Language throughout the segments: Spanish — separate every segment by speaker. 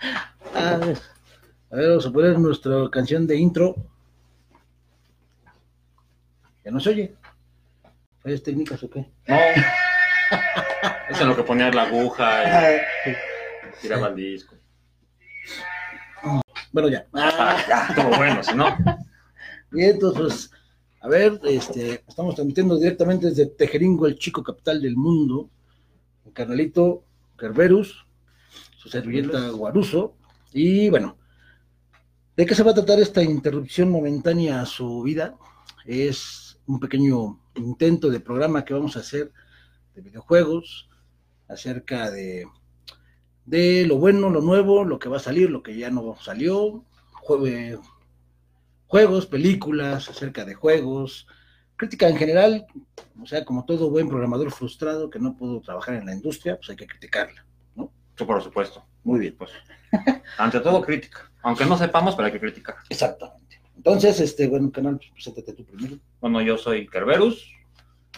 Speaker 1: Ah, a ver, vamos a poner nuestra canción de intro. Ya no se oye. ¿Fallas técnicas o qué?
Speaker 2: No. Eso es lo que ponía la aguja y tiraba el disco.
Speaker 1: Bueno, ya.
Speaker 2: Ah, ya, todo bueno, si no.
Speaker 1: Bien, entonces, pues, a ver, este, estamos transmitiendo directamente desde Tejeringo, el chico capital del mundo. El carnalito Kerberus, su servilleta Guaruso. Y bueno, ¿de qué se va a tratar esta interrupción momentánea a su vida? Es un pequeño intento de programa que vamos a hacer de videojuegos acerca de, de lo bueno, lo nuevo, lo que va a salir, lo que ya no salió, jue- juegos, películas, acerca de juegos, crítica en general, o sea, como todo buen programador frustrado que no pudo trabajar en la industria, pues hay que criticarla.
Speaker 2: Por supuesto.
Speaker 1: Muy bien.
Speaker 2: Pues, ante todo, crítica. Aunque no sepamos, pero hay que criticar.
Speaker 1: Exactamente. Entonces, este, bueno, canal, pues, preséntate tú primero.
Speaker 2: Bueno, yo soy Kerberus.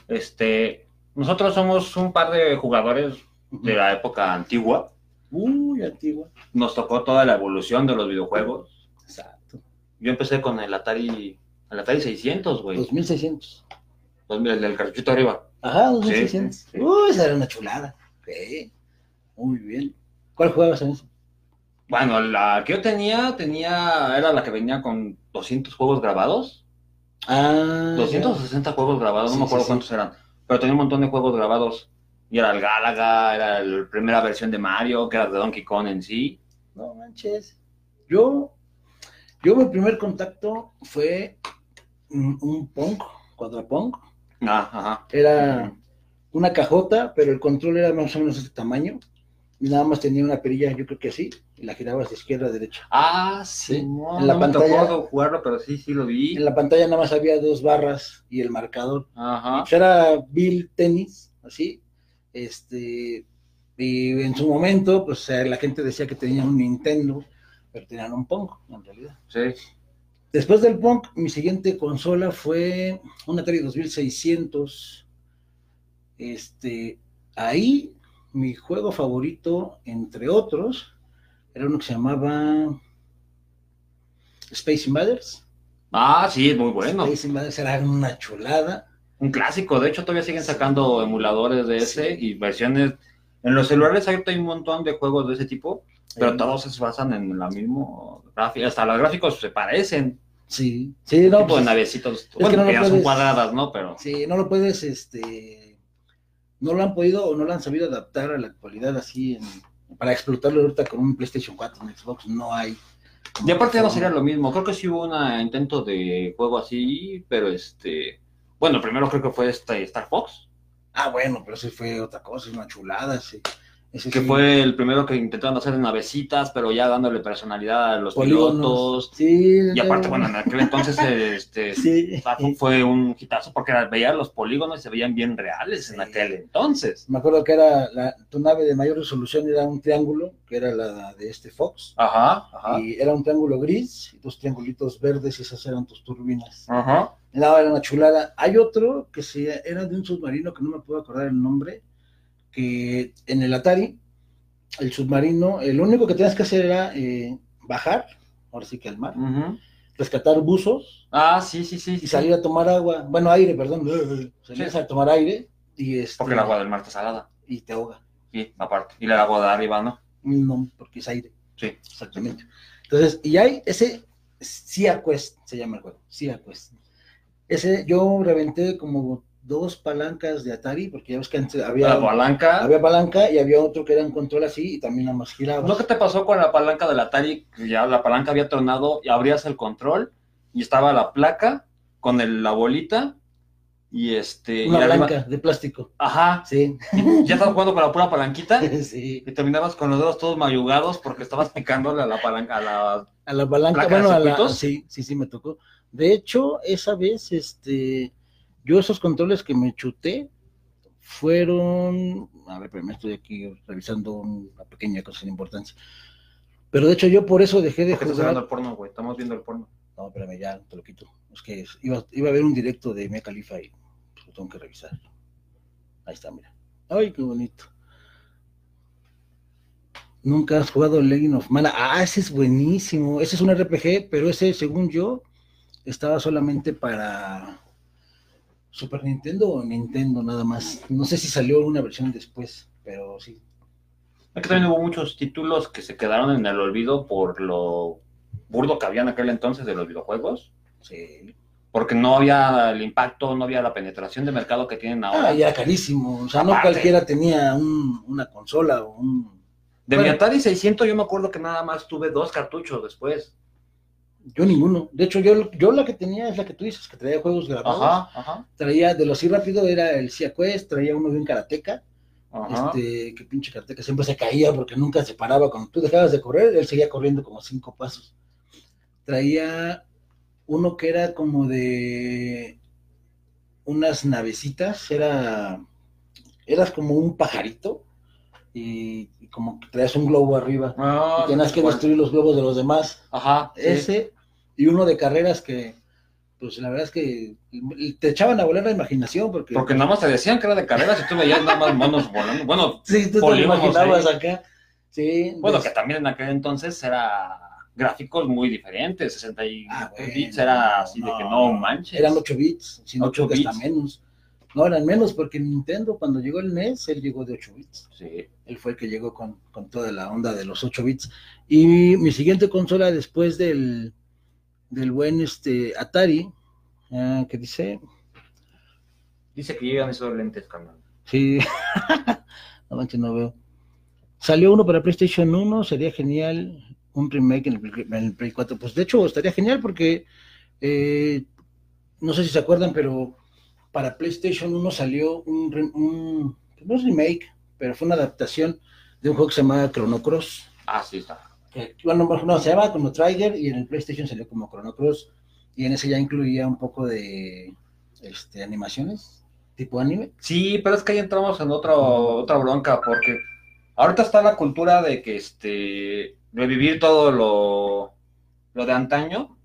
Speaker 2: Este, nosotros somos un par de jugadores de la época antigua.
Speaker 1: Uy, antigua.
Speaker 2: Nos tocó toda la evolución de los videojuegos.
Speaker 1: Exacto.
Speaker 2: Yo empecé con el Atari, el Atari 600, güey.
Speaker 1: 2600.
Speaker 2: El del cartuchito arriba.
Speaker 1: Ajá, 2600.
Speaker 2: Sí, sí, sí.
Speaker 1: Uy, esa era una chulada. Sí. Muy bien. ¿Cuál jugabas en eso?
Speaker 2: Bueno, la que yo tenía, tenía, era la que venía con 200 juegos grabados.
Speaker 1: Ah.
Speaker 2: 260 juegos grabados,
Speaker 1: Sí,
Speaker 2: no me acuerdo
Speaker 1: sí, sí.
Speaker 2: cuántos eran. Pero tenía un montón de juegos grabados. Y era el Galaga, era la primera versión de Mario, que era de Donkey Kong en sí.
Speaker 1: No manches. Yo, yo mi primer contacto fue un, un Pong, cuadrapong.
Speaker 2: Ah, ajá.
Speaker 1: Era una cajota, pero el control era más o menos de este tamaño. Y nada más tenía una perilla, yo creo que así, y la girabas de izquierda a derecha.
Speaker 2: Ah, sí. No,
Speaker 1: En la
Speaker 2: no me
Speaker 1: pantalla-
Speaker 2: tocó jugarlo, pero sí, sí lo vi.
Speaker 1: En la pantalla nada más había dos barras y el marcador.
Speaker 2: Ajá.
Speaker 1: Pues era Bill Tennis, así. Este, y en su momento, pues eh, la gente decía que tenían un Nintendo, pero tenían un Pong, en realidad.
Speaker 2: Sí.
Speaker 1: Después del Pong, mi siguiente consola fue un Atari 2600. Este, ahí mi juego favorito, entre otros, era uno que se llamaba Space Invaders.
Speaker 2: Ah, sí, es muy bueno.
Speaker 1: Space Invaders era una chulada.
Speaker 2: Un clásico. De hecho, todavía siguen sacando emuladores de ese
Speaker 1: Sí.
Speaker 2: y versiones. En los celulares hay un montón de juegos de ese tipo, pero todos se basan en la misma gráfica. Hasta los gráficos se parecen.
Speaker 1: Sí, sí, no,
Speaker 2: tipo
Speaker 1: pues,
Speaker 2: de navecitos.
Speaker 1: que
Speaker 2: bueno,
Speaker 1: no
Speaker 2: que
Speaker 1: lo
Speaker 2: ya son
Speaker 1: puedes-
Speaker 2: cuadradas, ¿no? Pero
Speaker 1: sí, no lo puedes, este, no lo han podido o no lo han sabido adaptar a la actualidad así en- para explotarlo ahorita con un PlayStation 4, un Xbox, no hay.
Speaker 2: Y aparte ya no sería lo mismo. Creo que sí hubo un intento de juego así, pero este. Bueno, primero creo que fue este Star Fox,
Speaker 1: Ah, bueno, pero ese fue otra cosa, una chulada, sí. Ese
Speaker 2: que
Speaker 1: sí,
Speaker 2: fue el primero que intentaron hacer en navecitas, pero ya dándole personalidad a los
Speaker 1: polígonos.
Speaker 2: pilotos.
Speaker 1: Sí,
Speaker 2: Y aparte, bueno, en aquel entonces este,
Speaker 1: sí.
Speaker 2: Fue un hitazo porque era- veía los polígonos y se veían bien reales en aquel entonces.
Speaker 1: Me acuerdo que era la, tu nave de mayor resolución era un triángulo, que era la de este Fox,
Speaker 2: Ajá, ajá.
Speaker 1: y era un triángulo gris y dos triangulitos verdes y esas eran tus turbinas.
Speaker 2: Ajá.
Speaker 1: No, era una chulada. Hay otro que se, era de un submarino que no me puedo acordar el nombre, que en el Atari, el submarino, el único que tenías que hacer era eh, bajar, ahora sí que al mar, rescatar buzos
Speaker 2: Ah, sí, sí, sí.
Speaker 1: y
Speaker 2: sí.
Speaker 1: salir a tomar agua, bueno, aire, perdón, salías
Speaker 2: Sí.
Speaker 1: a tomar aire y, este,
Speaker 2: Porque el agua del mar está salada.
Speaker 1: y te ahoga.
Speaker 2: Sí, aparte. Y el agua de arriba, ¿no?
Speaker 1: No, porque es aire.
Speaker 2: Sí.
Speaker 1: Exactamente. Entonces, y hay ese Sea Quest, se llama el juego, Sea Quest. Ese yo reventé como dos palancas de Atari, porque ya ves que antes había,
Speaker 2: La palanca.
Speaker 1: había palanca y había otro que era un control así y también nada más giraba.
Speaker 2: ¿No que te pasó con la palanca del Atari? Ya la palanca había tronado y abrías el control y estaba la placa con el- la bolita y este.
Speaker 1: Una
Speaker 2: y
Speaker 1: blanca de plástico.
Speaker 2: Ajá.
Speaker 1: Sí.
Speaker 2: Ya estabas jugando con la pura palanquita
Speaker 1: sí.
Speaker 2: y terminabas con los dedos todos mayugados porque estabas picándole a la palanca, a la.
Speaker 1: A la palanca,
Speaker 2: ¿Placa de
Speaker 1: bueno, a la, sí, sí, sí me tocó. De hecho, esa vez, este, yo esos controles que me chuté fueron, a ver, pero me estoy aquí revisando una pequeña cosa sin importancia. Pero de hecho yo por eso dejé de
Speaker 2: ¿Por qué estás hablando
Speaker 1: jugar.
Speaker 2: porno, güey? Estamos viendo el porno.
Speaker 1: No, espérame, ya te lo quito. Es que iba, iba a haber un directo de Mia Khalifa y pues, lo tengo que revisar. Ahí está, mira. Ay, qué bonito. Nunca has jugado Legend of Mana. Ah, ese es buenísimo. Ese es un RPG, pero ese, según yo, estaba solamente para Super Nintendo o Nintendo nada más. No sé si salió una versión después, pero sí.
Speaker 2: Es que también hubo muchos títulos que se quedaron en el olvido por lo burdo que había en aquel entonces de los videojuegos.
Speaker 1: Sí.
Speaker 2: Porque no había el impacto, no había la penetración de mercado que tienen ahora.
Speaker 1: Ah, ya carísimo. O sea, no cualquiera tenía un- una consola o un.
Speaker 2: De mi. Atari 600 yo me acuerdo que nada más tuve dos cartuchos después.
Speaker 1: Yo ninguno. De hecho, yo, yo la que tenía es la que tú dices, que traía juegos grabados.
Speaker 2: Ajá, ajá,
Speaker 1: Traía, de los sí rápido, era el Cia Quest, traía uno de un karateca.
Speaker 2: ajá.
Speaker 1: Este, que pinche karateca siempre se caía porque nunca se paraba. Cuando tú dejabas de correr, él seguía corriendo como cinco pasos. Traía uno que era como de unas navecitas, era, eras como un pajarito y, y como que traías un globo arriba
Speaker 2: Ah,
Speaker 1: y tenías que destruir los globos de los demás.
Speaker 2: Ajá, sí.
Speaker 1: Ese y uno de carreras que, pues la verdad es que te echaban a volar la imaginación porque,
Speaker 2: Porque nada más te decían que era de carreras y tú veías nada más monos volando. Bueno,
Speaker 1: sí, tú te lo imaginabas
Speaker 2: ahí.
Speaker 1: acá. Sí,
Speaker 2: bueno, que también en aquel entonces era gráficos muy diferentes. 60 y
Speaker 1: Ah, bueno,
Speaker 2: bits era así de que no manches.
Speaker 1: Eran 8 bits, sino
Speaker 2: 8
Speaker 1: creo que hasta
Speaker 2: bits.
Speaker 1: menos. No, eran menos porque Nintendo cuando llegó el NES, él llegó de 8 bits.
Speaker 2: Sí.
Speaker 1: Él fue el que llegó con, con toda la onda de los 8 bits. Y mi siguiente consola después del, del buen este, Atari, ah, que dice,
Speaker 2: Dice que llegan esos lentes, carnal.
Speaker 1: sí, no manches, no veo. Salió uno para PlayStation 1, sería genial un remake en el, Play- en el Play 4. Pues de hecho estaría genial porque eh, no sé si se acuerdan, pero para PlayStation 1 salió un, un no es remake, pero fue una adaptación de un juego que se llamaba Chrono Cross.
Speaker 2: Ah, sí, está.
Speaker 1: que, bueno, no, se llama como Trigger y en el PlayStation salió como Chrono Cross y en ese ya incluía un poco de este, animaciones, tipo anime.
Speaker 2: Sí, pero es que ahí entramos en otra, otra bronca, porque ahorita está la cultura de que este revivir todo lo, lo de antaño,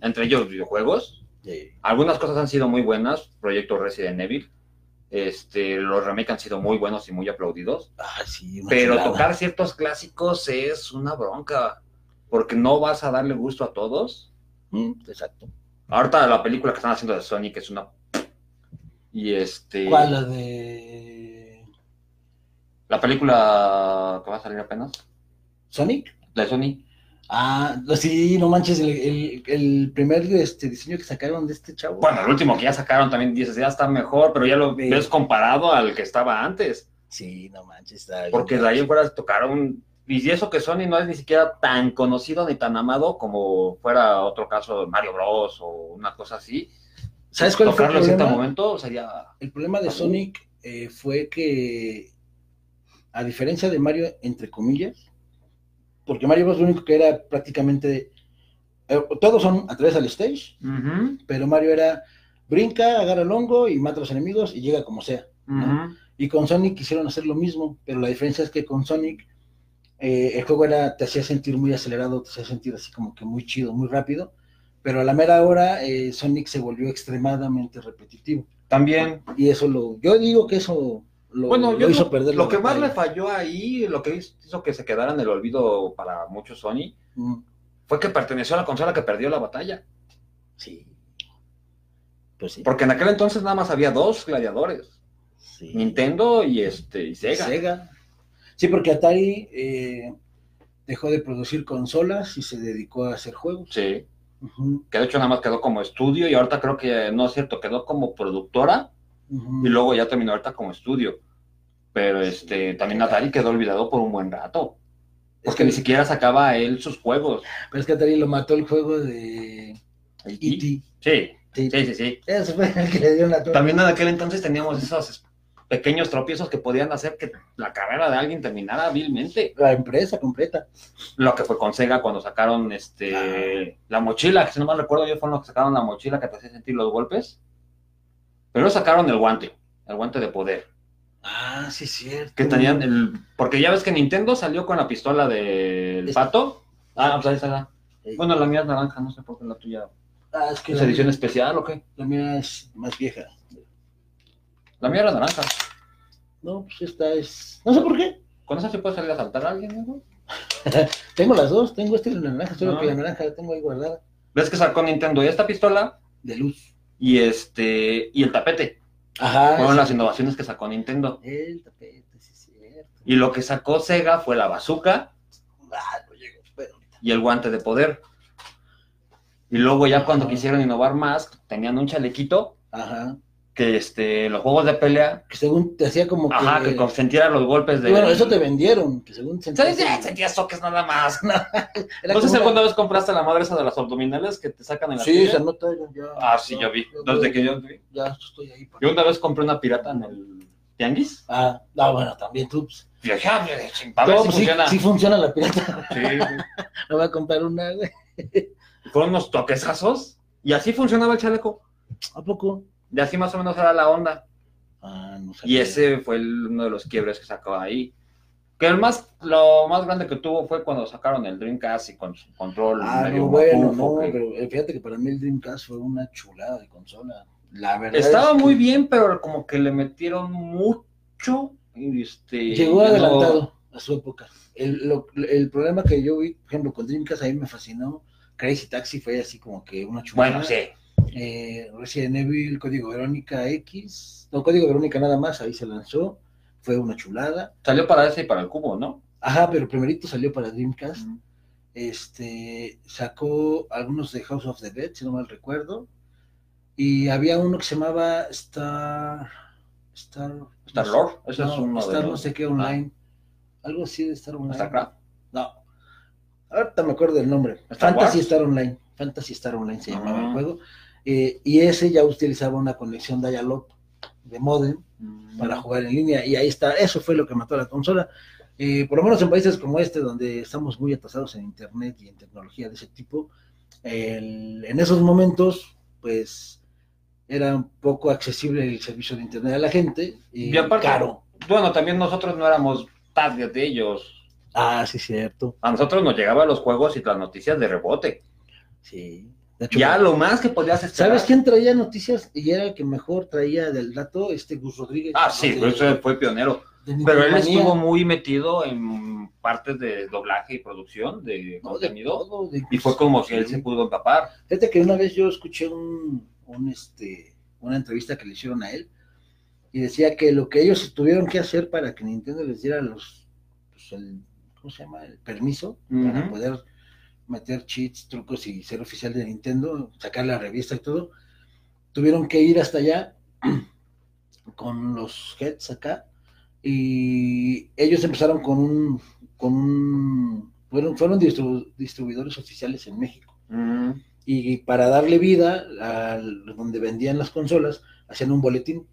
Speaker 2: entre ellos videojuegos.
Speaker 1: Sí.
Speaker 2: Algunas cosas han sido muy buenas, Proyecto Resident Evil. Este, los remakes han sido muy buenos y muy aplaudidos.
Speaker 1: Ah, sí,
Speaker 2: Pero
Speaker 1: chulada.
Speaker 2: tocar ciertos clásicos es una bronca, porque no vas a darle gusto a todos.
Speaker 1: Mm, exacto.
Speaker 2: Ahorita la película que están haciendo de Sonic es una... Y este...
Speaker 1: ¿Cuál? La de
Speaker 2: La película que va a salir apenas,
Speaker 1: Sonic.
Speaker 2: la de Sony.
Speaker 1: Ah, sí, no manches, el, el- el primer este, diseño que sacaron de este chavo.
Speaker 2: Bueno, el último que ya sacaron también dices, ya está mejor, pero ya lo
Speaker 1: Sí.
Speaker 2: ves comparado al que estaba antes.
Speaker 1: Sí, no manches, está bien.
Speaker 2: Porque de ahí en fuera tocaron... Y eso que Sony no es ni siquiera tan conocido ni tan amado como fuera otro caso de Mario Bros. o una cosa así.
Speaker 1: ¿Sabes cuál fue el
Speaker 2: Tocarlo en cierto
Speaker 1: problema?
Speaker 2: momento sería...
Speaker 1: El problema de Sonic eh, fue que, a diferencia de Mario, entre comillas, porque Mario Bros. lo único que era prácticamente, eh, todos son a través del stage, pero Mario era brinca, agarra el hongo y mata a los enemigos y llega como sea. Y con Sonic quisieron hacer lo mismo, pero la diferencia es que con Sonic eh, el juego era, te hacía sentir muy acelerado, te hacía sentir así como que muy chido, muy rápido, pero a la mera hora eh, Sonic se volvió extremadamente repetitivo.
Speaker 2: También
Speaker 1: Y eso lo, yo digo que eso lo,
Speaker 2: Bueno,
Speaker 1: lo
Speaker 2: yo
Speaker 1: hizo
Speaker 2: lo,
Speaker 1: perder
Speaker 2: lo
Speaker 1: la
Speaker 2: que más le falló ahí, lo que hizo que se quedara en el olvido para muchos Sony,
Speaker 1: Mm,
Speaker 2: fue que perteneció a la consola que perdió la batalla.
Speaker 1: Sí. Pues sí.
Speaker 2: Porque en aquel entonces nada más había dos gladiadores,
Speaker 1: sí.
Speaker 2: Nintendo y este y Sega.
Speaker 1: Sí, porque Atari eh, dejó de producir consolas y se dedicó a hacer juegos.
Speaker 2: Sí, que de hecho nada más quedó como estudio y ahorita creo que no es cierto, quedó como productora y luego ya terminó ahorita como estudio. Pero este también Atari quedó olvidado por un buen rato.
Speaker 1: Es
Speaker 2: Porque
Speaker 1: que,
Speaker 2: ni siquiera sacaba él sus juegos.
Speaker 1: pero es que Atari lo mató el juego de E.T.
Speaker 2: Sí,
Speaker 1: Sí.
Speaker 2: sí, sí, sí.
Speaker 1: Fue el que le dio la.
Speaker 2: También en aquel entonces teníamos esos pequeños tropiezos que podían hacer que la carrera de alguien terminara vilmente.
Speaker 1: La empresa completa.
Speaker 2: Lo que fue con Sega cuando sacaron este la mochila, que si no mal recuerdo yo fueron los que sacaron la mochila que te hacía sentir los golpes. Pero sacaron el guante, el guante de poder.
Speaker 1: Ah, sí, es cierto.
Speaker 2: Que tenían el. Porque ya ves que Nintendo salió con la pistola del pato. Ah, pues ahí está. Bueno, la mía es naranja, no sé por qué la tuya.
Speaker 1: ah, es que
Speaker 2: ¿Es edición especial o qué?
Speaker 1: la mía es más vieja.
Speaker 2: La mía era naranja.
Speaker 1: No, pues esta es. No sé por qué.
Speaker 2: ¿Con esa se puede salir a saltar a alguien, ¿no?
Speaker 1: tengo las dos, tengo este y la naranja, solo
Speaker 2: Ah.
Speaker 1: que la naranja la tengo ahí guardada.
Speaker 2: ¿Ves que sacó Nintendo esta pistola
Speaker 1: De luz.
Speaker 2: Y este y el tapete?
Speaker 1: Ajá.
Speaker 2: Fueron
Speaker 1: sí.
Speaker 2: las innovaciones que sacó Nintendo.
Speaker 1: El tapete, sí, es cierto.
Speaker 2: Y lo que sacó Sega fue la bazooka
Speaker 1: Ah, no llego,
Speaker 2: y el guante de poder. Y luego ya cuando quisieron innovar más, tenían un chalequito
Speaker 1: Ajá.
Speaker 2: Que este, los juegos de pelea,
Speaker 1: Que según te hacía como que.
Speaker 2: ajá, que consentiera los golpes de...
Speaker 1: Bueno, eso te vendieron, que según
Speaker 2: ¿Sabes? Sentías toques nada más.
Speaker 1: Era
Speaker 2: No sé si
Speaker 1: como
Speaker 2: alguna vez compraste la madre esa de las abdominales que te sacan en la
Speaker 1: Sí,
Speaker 2: tele.
Speaker 1: se anota ya.
Speaker 2: Ah, sí, yo vi. Desde que yo vi.
Speaker 1: Ya estoy ahí. para-
Speaker 2: Yo una vez compré una pirata en el tianguis.
Speaker 1: Ah, no, bueno, también tú.
Speaker 2: ah, mira, ching, a ver
Speaker 1: no,
Speaker 2: si
Speaker 1: pues sí,
Speaker 2: funciona.
Speaker 1: sí funciona la pirata.
Speaker 2: Sí,
Speaker 1: No voy a comprar una, güey.
Speaker 2: fueron unos toquesazos y así funcionaba el chaleco.
Speaker 1: ¿A poco?
Speaker 2: Y así más o menos era la onda.
Speaker 1: Ah, no
Speaker 2: Y
Speaker 1: sabía.
Speaker 2: ese fue el- uno de los quiebres que sacó ahí. Que el más, lo más grande que tuvo fue cuando sacaron el Dreamcast y con su control
Speaker 1: Ah,
Speaker 2: medio
Speaker 1: no, bueno, no,
Speaker 2: que-
Speaker 1: pero eh, fíjate que para mí el Dreamcast fue una chulada de consola. La verdad.
Speaker 2: Estaba
Speaker 1: es que
Speaker 2: muy bien, pero como que le metieron mucho. y Este,
Speaker 1: Llegó
Speaker 2: no-
Speaker 1: adelantado a su época. El, lo- el problema que yo vi, por ejemplo, con Dreamcast, a mí me fascinó. Crazy Taxi fue así como que una chulada.
Speaker 2: Bueno, sí.
Speaker 1: Eh, Resident Evil, Código Verónica X, no, Código Verónica nada más, ahí se lanzó, fue una chulada.
Speaker 2: Salió para ese y para el cubo, ¿no?
Speaker 1: Ajá, pero primerito salió para Dreamcast. Este, sacó algunos de House of the Dead, si no mal recuerdo. Y había uno que se llamaba Star. Star.
Speaker 2: Star Lord, ese
Speaker 1: no,
Speaker 2: es uno
Speaker 1: Star
Speaker 2: de
Speaker 1: no sé qué online. Algo así de Star Online.
Speaker 2: StarCraft.
Speaker 1: No. Ahorita me acuerdo del nombre.
Speaker 2: Star
Speaker 1: Fantasy
Speaker 2: Wars.
Speaker 1: Star Online. Fantasy Star Online se llamaba
Speaker 2: Ah.
Speaker 1: el juego. Eh, y ese ya utilizaba una conexión dial-up de modem para jugar en línea. Y ahí está. Eso fue lo que mató a la consola. Eh, por lo menos en países como este, donde estamos muy atrasados en internet y en tecnología de ese tipo, el- en esos momentos, pues era un poco accesible el servicio de internet a la gente y
Speaker 2: Y aparte,
Speaker 1: caro.
Speaker 2: bueno, también nosotros no éramos target de ellos.
Speaker 1: Ah, sí, cierto.
Speaker 2: A nosotros nos llegaban los juegos y las noticias de rebote.
Speaker 1: Sí.
Speaker 2: Ya lo más que podías esperar.
Speaker 1: ¿Sabes quién traía noticias y era el que mejor traía del dato? Este Gus Rodríguez.
Speaker 2: Ah, sí,
Speaker 1: de-
Speaker 2: pues ese fue pionero. Pero él estuvo muy metido en partes de doblaje y producción de
Speaker 1: No, de
Speaker 2: contenido.
Speaker 1: todo, de-
Speaker 2: Y fue como que él se pudo empapar.
Speaker 1: Fíjate que una vez yo escuché un, un, este, una entrevista que le hicieron a él y decía que lo que ellos tuvieron que hacer para que Nintendo les diera los, pues, el, ¿cómo se llama? El permiso para poder meter cheats, trucos y ser oficial de Nintendo, sacar la revista y todo, tuvieron que ir hasta allá con los heads acá y ellos empezaron con un, con un, fueron, fueron distribu- distribuidores oficiales en México.
Speaker 2: Mm.
Speaker 1: y para darle vida a donde vendían las consolas, hacían un boletín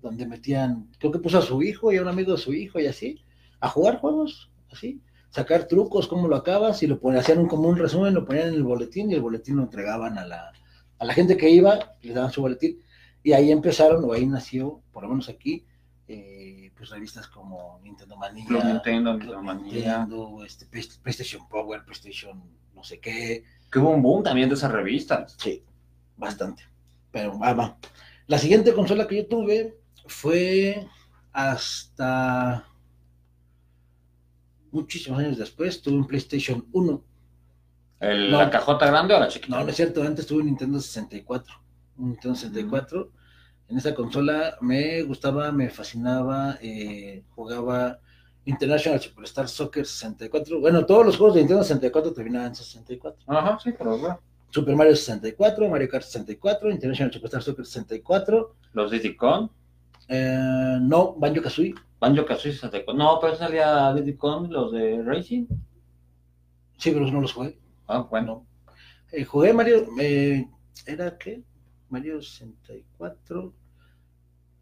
Speaker 1: donde metían, creo que puso a su hijo y a un amigo de su hijo y así, a jugar juegos, así, sacar trucos, cómo lo acabas, y lo ponían, hacían un, como un resumen, lo ponían en el boletín y el boletín lo entregaban a la, a la gente que iba, les daban su boletín, y ahí empezaron, o ahí nació, por lo menos aquí, eh, pues revistas como Nintendo Manía,
Speaker 2: Club Nintendo,
Speaker 1: Club
Speaker 2: Nintendo
Speaker 1: este, Play- PlayStation Power, PlayStation no sé qué,
Speaker 2: Que hubo un boom también de esas revistas.
Speaker 1: Sí, bastante. Pero va, va. La siguiente consola que yo tuve fue hasta muchísimos años después. Tuve un PlayStation 1.
Speaker 2: El-
Speaker 1: No.
Speaker 2: ¿La cajota grande o la chiquita?
Speaker 1: No, no es cierto. Antes tuve un Nintendo 64. Un Nintendo 64. En esa consola me gustaba, me fascinaba. eh, jugaba International Superstar Soccer 64. Bueno, todos los juegos de Nintendo 64 terminaban en 64.
Speaker 2: Ajá, sí, pero bueno.
Speaker 1: Super Mario 64, Mario Kart 64, International Superstar Soccer 64.
Speaker 2: Los Diddy Kong,
Speaker 1: Eh, no, Banjo Kazooie.
Speaker 2: Banjo Kazooie 64. No, pero salía Diddy Kong, los de Racing.
Speaker 1: Sí, pero no los jugué.
Speaker 2: Ah, bueno.
Speaker 1: Eh, jugué Mario. eh, ¿Era qué? Mario 64.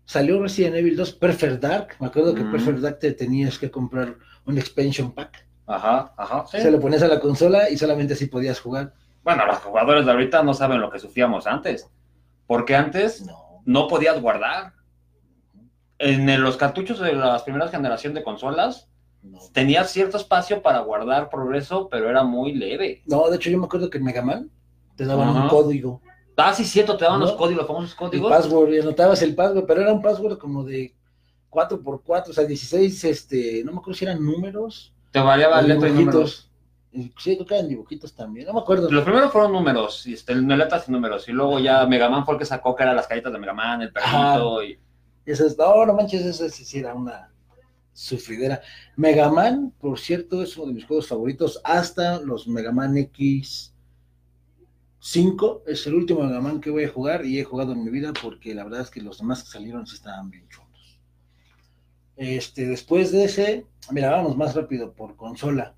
Speaker 1: Salió Resident Evil 2, Perfect Dark. Me acuerdo que
Speaker 2: Mm.
Speaker 1: Perfect Dark te tenías que comprar un expansion pack.
Speaker 2: Ajá, ajá. sí.
Speaker 1: Se lo ponías a la consola y solamente así podías jugar.
Speaker 2: Bueno, los jugadores de ahorita no saben lo que sufríamos antes. Porque antes
Speaker 1: No.
Speaker 2: no podías guardar. En el- los cartuchos de las primeras generaciones de consolas,
Speaker 1: No.
Speaker 2: tenías cierto espacio para guardar progreso, pero era muy leve.
Speaker 1: No, de hecho yo me acuerdo que en Mega Man te daban
Speaker 2: Ajá.
Speaker 1: un código.
Speaker 2: Ah, sí, cierto, te daban
Speaker 1: ¿No?
Speaker 2: los códigos, los famosos
Speaker 1: El
Speaker 2: códigos.
Speaker 1: password, y anotabas el password, pero era un password como de 4x4, o sea, 16, este, no me acuerdo si eran números
Speaker 2: Te variaba
Speaker 1: Los
Speaker 2: letra y números.
Speaker 1: Sí, creo que eran dibujitos también, no me acuerdo.
Speaker 2: Los primeros fueron números, y este, letras y números. Y luego ya Mega Man fue el que sacó que eran las caritas de Mega Man, el perrito. Y...
Speaker 1: Y esas, no, no manches, esa sí era una sufridera. Mega Man, por cierto, es uno de mis juegos favoritos, hasta los Mega Man X 5, es el último Mega Man que voy a jugar y he jugado en mi vida porque la verdad es que los demás que salieron sí estaban bien chulos. Este, después de ese, mira, vamos más rápido por consola.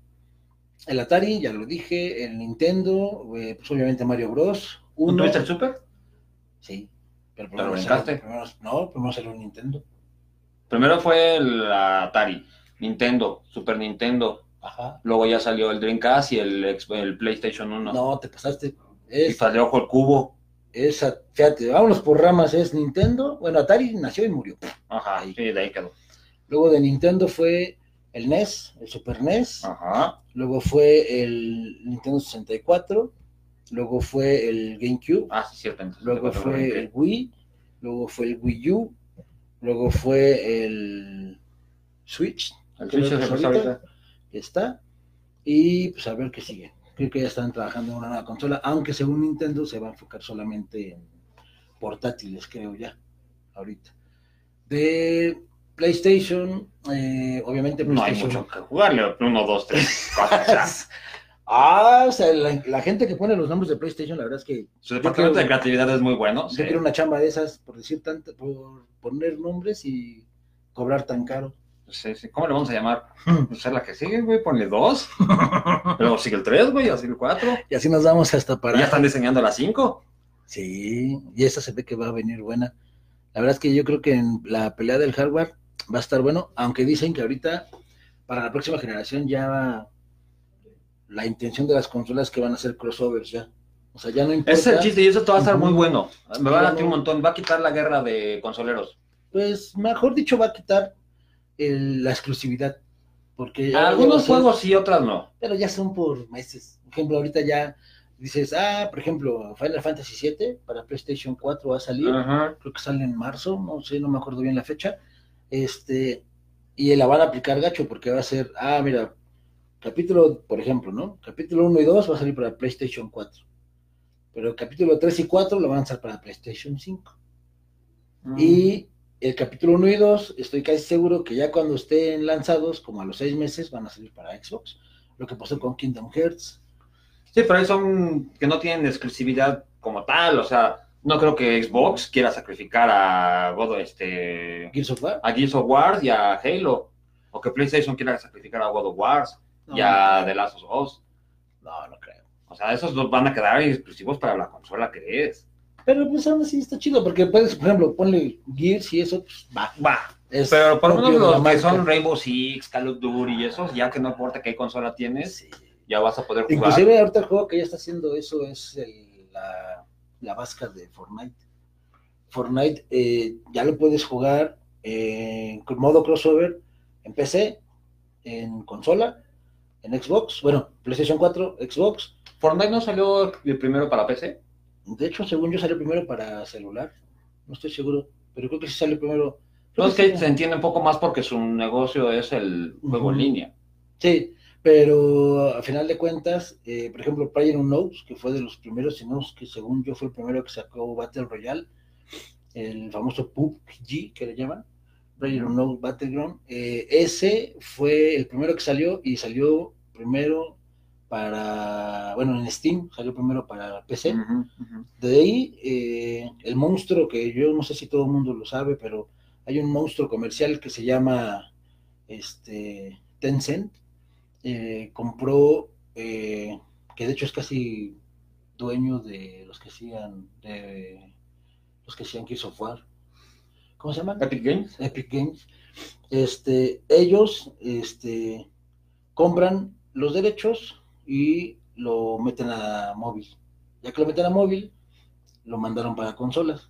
Speaker 1: El Atari, ya lo dije, el Nintendo, eh, pues obviamente Mario Bros.
Speaker 2: ¿Un
Speaker 1: Uno,
Speaker 2: Twister Super?
Speaker 1: sí. Pero
Speaker 2: ¿Pero
Speaker 1: primero salió- primero- no, primero salió Nintendo.
Speaker 2: Primero fue el Atari, Nintendo, Super Nintendo.
Speaker 1: Ajá.
Speaker 2: Luego ya salió el Dreamcast y el, el PlayStation 1.
Speaker 1: No, te pasaste.
Speaker 2: Y
Speaker 1: Es,
Speaker 2: salió con el cubo.
Speaker 1: esa, fíjate, vámonos por ramas, es Nintendo. Bueno, Atari nació y murió.
Speaker 2: Ajá, sí, de ahí quedó.
Speaker 1: Luego de Nintendo fue el NES, el Super NES.
Speaker 2: Ajá.
Speaker 1: Luego fue el Nintendo 64 luego fue el GameCube,
Speaker 2: ah, sí, cierto,
Speaker 1: luego fue el Wii, luego fue el Wii U, luego fue el Switch,
Speaker 2: el Switch es
Speaker 1: ahorita,
Speaker 2: ahorita.
Speaker 1: está, y pues a ver qué sigue. Creo que ya están trabajando en una nueva consola, aunque según Nintendo se va a enfocar solamente en portátiles, creo ya, ahorita. De PlayStation, eh, obviamente
Speaker 2: No hay mucho que jugarle, 1, 2, 3, 4,
Speaker 1: ah, o sea, la, la gente que pone los nombres de PlayStation, la verdad es que
Speaker 2: Su departamento de creatividad es muy bueno.
Speaker 1: yo
Speaker 2: sí.
Speaker 1: quiero una chamba de esas, por decir tanto, por poner nombres y cobrar tan caro.
Speaker 2: Sí, sí. ¿Cómo le vamos a llamar? Pues es la que sigue, güey, ponle dos. Luego sigue el tres, güey, así el cuatro.
Speaker 1: Y así nos vamos hasta para.
Speaker 2: ya están diseñando la cinco.
Speaker 1: Sí, y esa se ve que va a venir buena. La verdad es que yo creo que en la pelea del hardware va a estar bueno, aunque dicen que ahorita para la próxima generación ya va- la intención de las consolas que van a ser crossovers ya. O sea, ya no importa.
Speaker 2: Ese es el chiste y eso te va a estar muy bueno. Me va a dar un montón. Va a quitar la guerra de consoleros.
Speaker 1: Pues mejor dicho va a quitar el- la exclusividad. Porque
Speaker 2: Algunos juegos sí, otras no.
Speaker 1: pero ya son por meses. Por ejemplo, ahorita ya dices, ah, por ejemplo, Final Fantasy VII para PlayStation 4 va a salir. Creo que sale en marzo, no sé, no me acuerdo bien la fecha, este, y la van a aplicar gacho porque va a ser, ah, mira, capítulo, por ejemplo, ¿no? Capítulo 1 y 2 va a salir para PlayStation 4, pero el capítulo 3 y 4 lo van a lanzar para PlayStation 5.
Speaker 2: Mm.
Speaker 1: Y el capítulo 1 y 2, estoy casi seguro que ya cuando estén lanzados, como a los 6 meses, van a salir para Xbox. Lo que pasó con Kingdom Hearts.
Speaker 2: Sí, pero ahí son que no tienen exclusividad como tal. O sea, no creo que Xbox quiera sacrificar a God, este,
Speaker 1: Gears of War.
Speaker 2: a Gears of War y a Halo. O que PlayStation quiera sacrificar a God of War
Speaker 1: No,
Speaker 2: y a
Speaker 1: no,
Speaker 2: The Last of Us.
Speaker 1: no, no creo.
Speaker 2: O sea, esos dos van a quedar exclusivos para la consola que es.
Speaker 1: Pero pues aún así está chido, porque puedes, por ejemplo, ponle Gears y eso, pues va.
Speaker 2: Va.
Speaker 1: Es
Speaker 2: Pero por lo menos
Speaker 1: de
Speaker 2: los que
Speaker 1: marca.
Speaker 2: son Rainbow Six, Call of Duty y esos, ya que no importa qué consola tienes,
Speaker 1: Sí.
Speaker 2: ya vas a poder jugar.
Speaker 1: Inclusive ahorita el juego que ya está haciendo eso es el- la, la vasca de Fortnite. Fortnite eh, ya lo puedes jugar en modo crossover en PC, en consola, en Xbox, bueno, PlayStation 4, Xbox.
Speaker 2: Fortnite no salió el primero para PC.
Speaker 1: De hecho, según yo salió primero para celular. No estoy seguro, pero creo que sí salió primero.
Speaker 2: No es
Speaker 1: que
Speaker 2: se entiende un poco más porque su negocio es el juego en línea.
Speaker 1: Sí, pero a final de cuentas, eh, por ejemplo, PlayerUnknown's, que fue de los primeros, si no es que según yo fue el primero que sacó Battle Royale, el famoso PUBG que le llaman, PlayerUnknown's Battleground, eh, ese fue el primero que salió y salió primero para, bueno, en Steam salió primero para PC. De ahí, eh, el monstruo que yo no sé si todo el mundo lo sabe, pero hay un monstruo comercial que se llama este, Tencent. eh, compró, eh, que de hecho es casi dueño de los que hacían, de los que hacían Gears of War. ¿Cómo se llaman?
Speaker 2: Epic Games.
Speaker 1: Epic Games. Este, ellos este, compran los derechos y lo meten a móvil. Ya que lo meten a móvil, lo mandaron para consolas.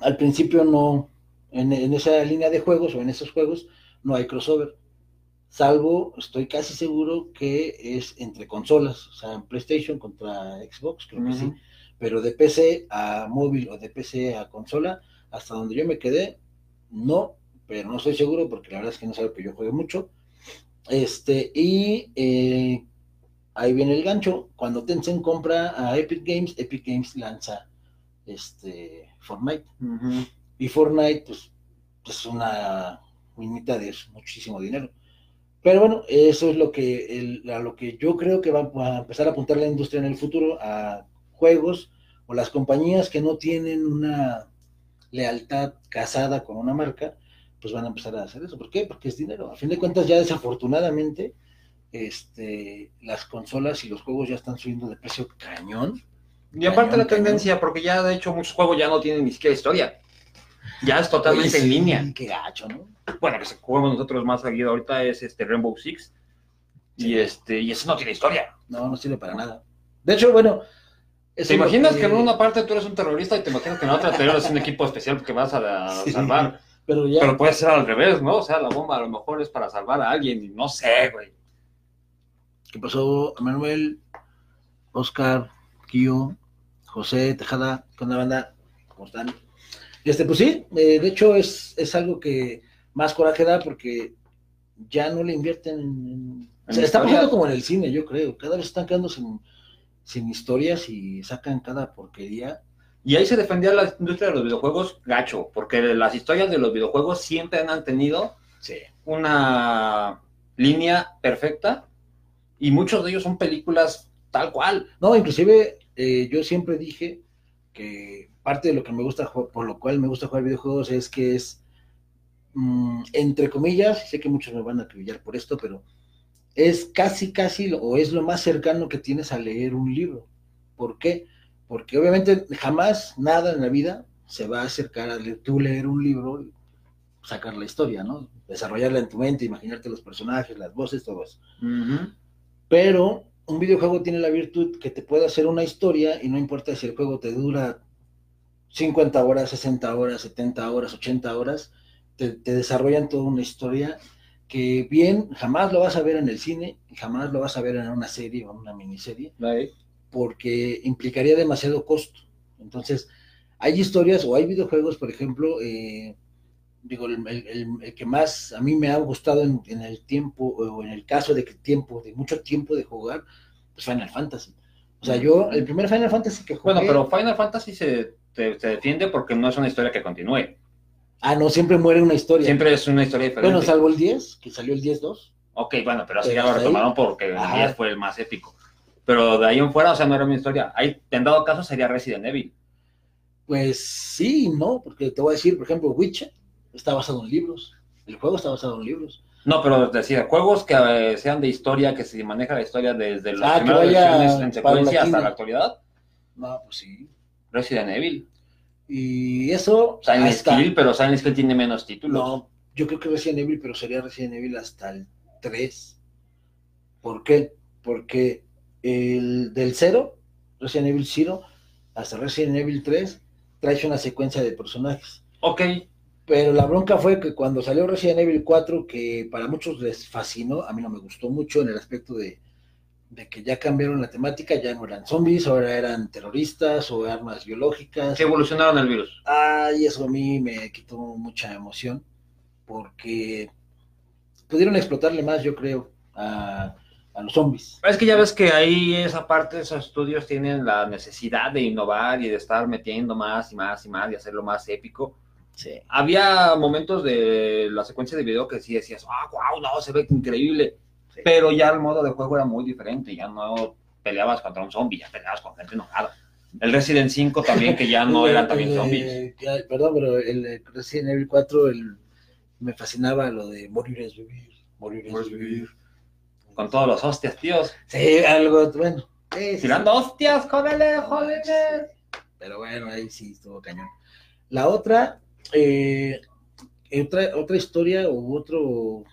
Speaker 1: Al principio no, en, en esa línea de juegos o en esos juegos, no hay crossover. Salvo, estoy casi seguro que es entre consolas, o sea, en PlayStation contra Xbox, creo que sí pero de PC a móvil o de PC a consola, hasta donde yo me quedé, no, pero no estoy seguro porque la verdad es que no es algo que yo juegue mucho. Este, y eh, ahí viene el gancho. Cuando Tencent compra a Epic Games, Epic Games lanza este Fortnite. Y Fortnite, pues, es una minita de muchísimo dinero. Pero bueno, eso es lo que, el, a lo que yo creo que va a empezar a apuntar la industria en el futuro, a juegos o las compañías que no tienen una lealtad casada con una marca, pues van a empezar a hacer eso. ¿Por qué? Porque es dinero. A fin de cuentas, ya desafortunadamente, este, las consolas y los juegos ya están subiendo de precio cañón.
Speaker 2: Y aparte la tendencia, porque ya de hecho muchos juegos ya no tienen ni siquiera historia. Ya es totalmente en línea.
Speaker 1: Qué gacho, ¿no?
Speaker 2: Bueno, que jugamos nosotros más seguido ahorita es este Rainbow Six. Y este, y eso no tiene historia.
Speaker 1: No, no sirve para nada. De hecho, bueno.
Speaker 2: ¿Te imaginas que... en una parte tú eres un terrorista y te imaginas que en otra te eres un equipo especial que vas a, salvar? Pero, ya... pero puede ser al revés, ¿no? O sea, la bomba a lo mejor es para salvar a alguien y no sé, güey.
Speaker 1: ¿Qué pasó, Manuel? Oscar, Kio, José, Tejada, con la banda? ¿Cómo están? Este, pues sí, eh, de hecho es, es algo que más coraje da porque ya no le invierten en... o sea, está pasando como en el cine, yo creo. Cada vez están quedando sin, sin historias y sacan cada porquería.
Speaker 2: Y ahí se defendía la industria de los videojuegos gacho, porque las historias de los videojuegos siempre han tenido una línea perfecta y muchos de ellos son películas tal cual.
Speaker 1: No, inclusive eh, yo siempre dije que parte de lo que me gusta, por lo cual me gusta jugar videojuegos es que es, mm, entre comillas, sé que muchos me van a acribillar por esto, pero es casi, casi, o es lo más cercano que tienes a leer un libro. ¿Por qué? Porque obviamente jamás nada en la vida se va a acercar a leer, tú leer un libro y sacar la historia, ¿no? Desarrollarla en tu mente, imaginarte los personajes, las voces, todo eso. Pero un videojuego tiene la virtud que te puede hacer una historia y no importa si el juego te dura 50 horas, 60 horas, 70 horas, 80 horas, te, desarrollan toda una historia que bien jamás lo vas a ver en el cine, jamás lo vas a ver en una serie o en una miniserie, porque implicaría demasiado costo. Entonces, hay historias o hay videojuegos, por ejemplo, eh, digo, el, que más a mí me ha gustado en, el tiempo, o en el caso de que tiempo, de mucho tiempo de jugar, pues Final Fantasy. O sea, yo, el primer Final Fantasy que jugué...
Speaker 2: Bueno, pero Final Fantasy se te, defiende porque no es una historia que continúe.
Speaker 1: Ah, no, siempre muere una historia.
Speaker 2: Siempre es una historia diferente.
Speaker 1: Bueno, salvo el 10, que salió el 10-2.
Speaker 2: Ok, bueno, pero así ya lo retomaron porque el 10 fue el más épico. Pero de ahí en fuera, o sea, no era una historia. Ahí, en dado caso, sería Resident Evil.
Speaker 1: Pues sí, no, porque te voy a decir, por ejemplo, Witcher está basado en libros. El juego está basado en libros.
Speaker 2: No, pero decía, juegos que eh, sean de historia, que se maneja la historia desde las ah, primeras versiones en secuencia hasta la actualidad.
Speaker 1: No, pues sí.
Speaker 2: Resident Evil.
Speaker 1: Y eso.
Speaker 2: Silent hasta... Hill, pero Silent Hill tiene menos títulos.
Speaker 1: No, yo creo que Resident Evil, pero sería Resident Evil hasta el 3. ¿Por qué? Porque el del 0, Resident Evil 0, hasta Resident Evil 3, trae una secuencia de personajes.
Speaker 2: Ok.
Speaker 1: Pero la bronca fue que cuando salió Resident Evil 4, que para muchos les fascinó, a mí no me gustó mucho en el aspecto de de que ya cambiaron la temática, ya no eran zombies, ahora eran terroristas o armas biológicas.
Speaker 2: Que evolucionaron el virus.
Speaker 1: Ay, eso a mí me quitó mucha emoción, porque pudieron explotarle más, yo creo, a, los zombies.
Speaker 2: Es que ya ves que ahí esa parte, esos estudios tienen la necesidad de innovar y de estar metiendo más y más y más y hacerlo más épico. Sí. Había momentos de la secuencia de video que sí decías, ah, wow, no, se ve increíble pero ya el modo de juego era muy diferente, ya no peleabas contra un zombie, ya peleabas con gente enojada. El Resident 5 también, que ya no eran también zombies.
Speaker 1: perdón, pero el Resident Evil 4 el, me fascinaba lo de morir es vivir, morir es vivir.
Speaker 2: Con todos los hostias, tíos.
Speaker 1: Sí, algo, bueno.
Speaker 2: Tirando hostias, jódele, jódele.
Speaker 1: Pero bueno, ahí sí estuvo cañón. La otra, eh, otra, otra historia o otro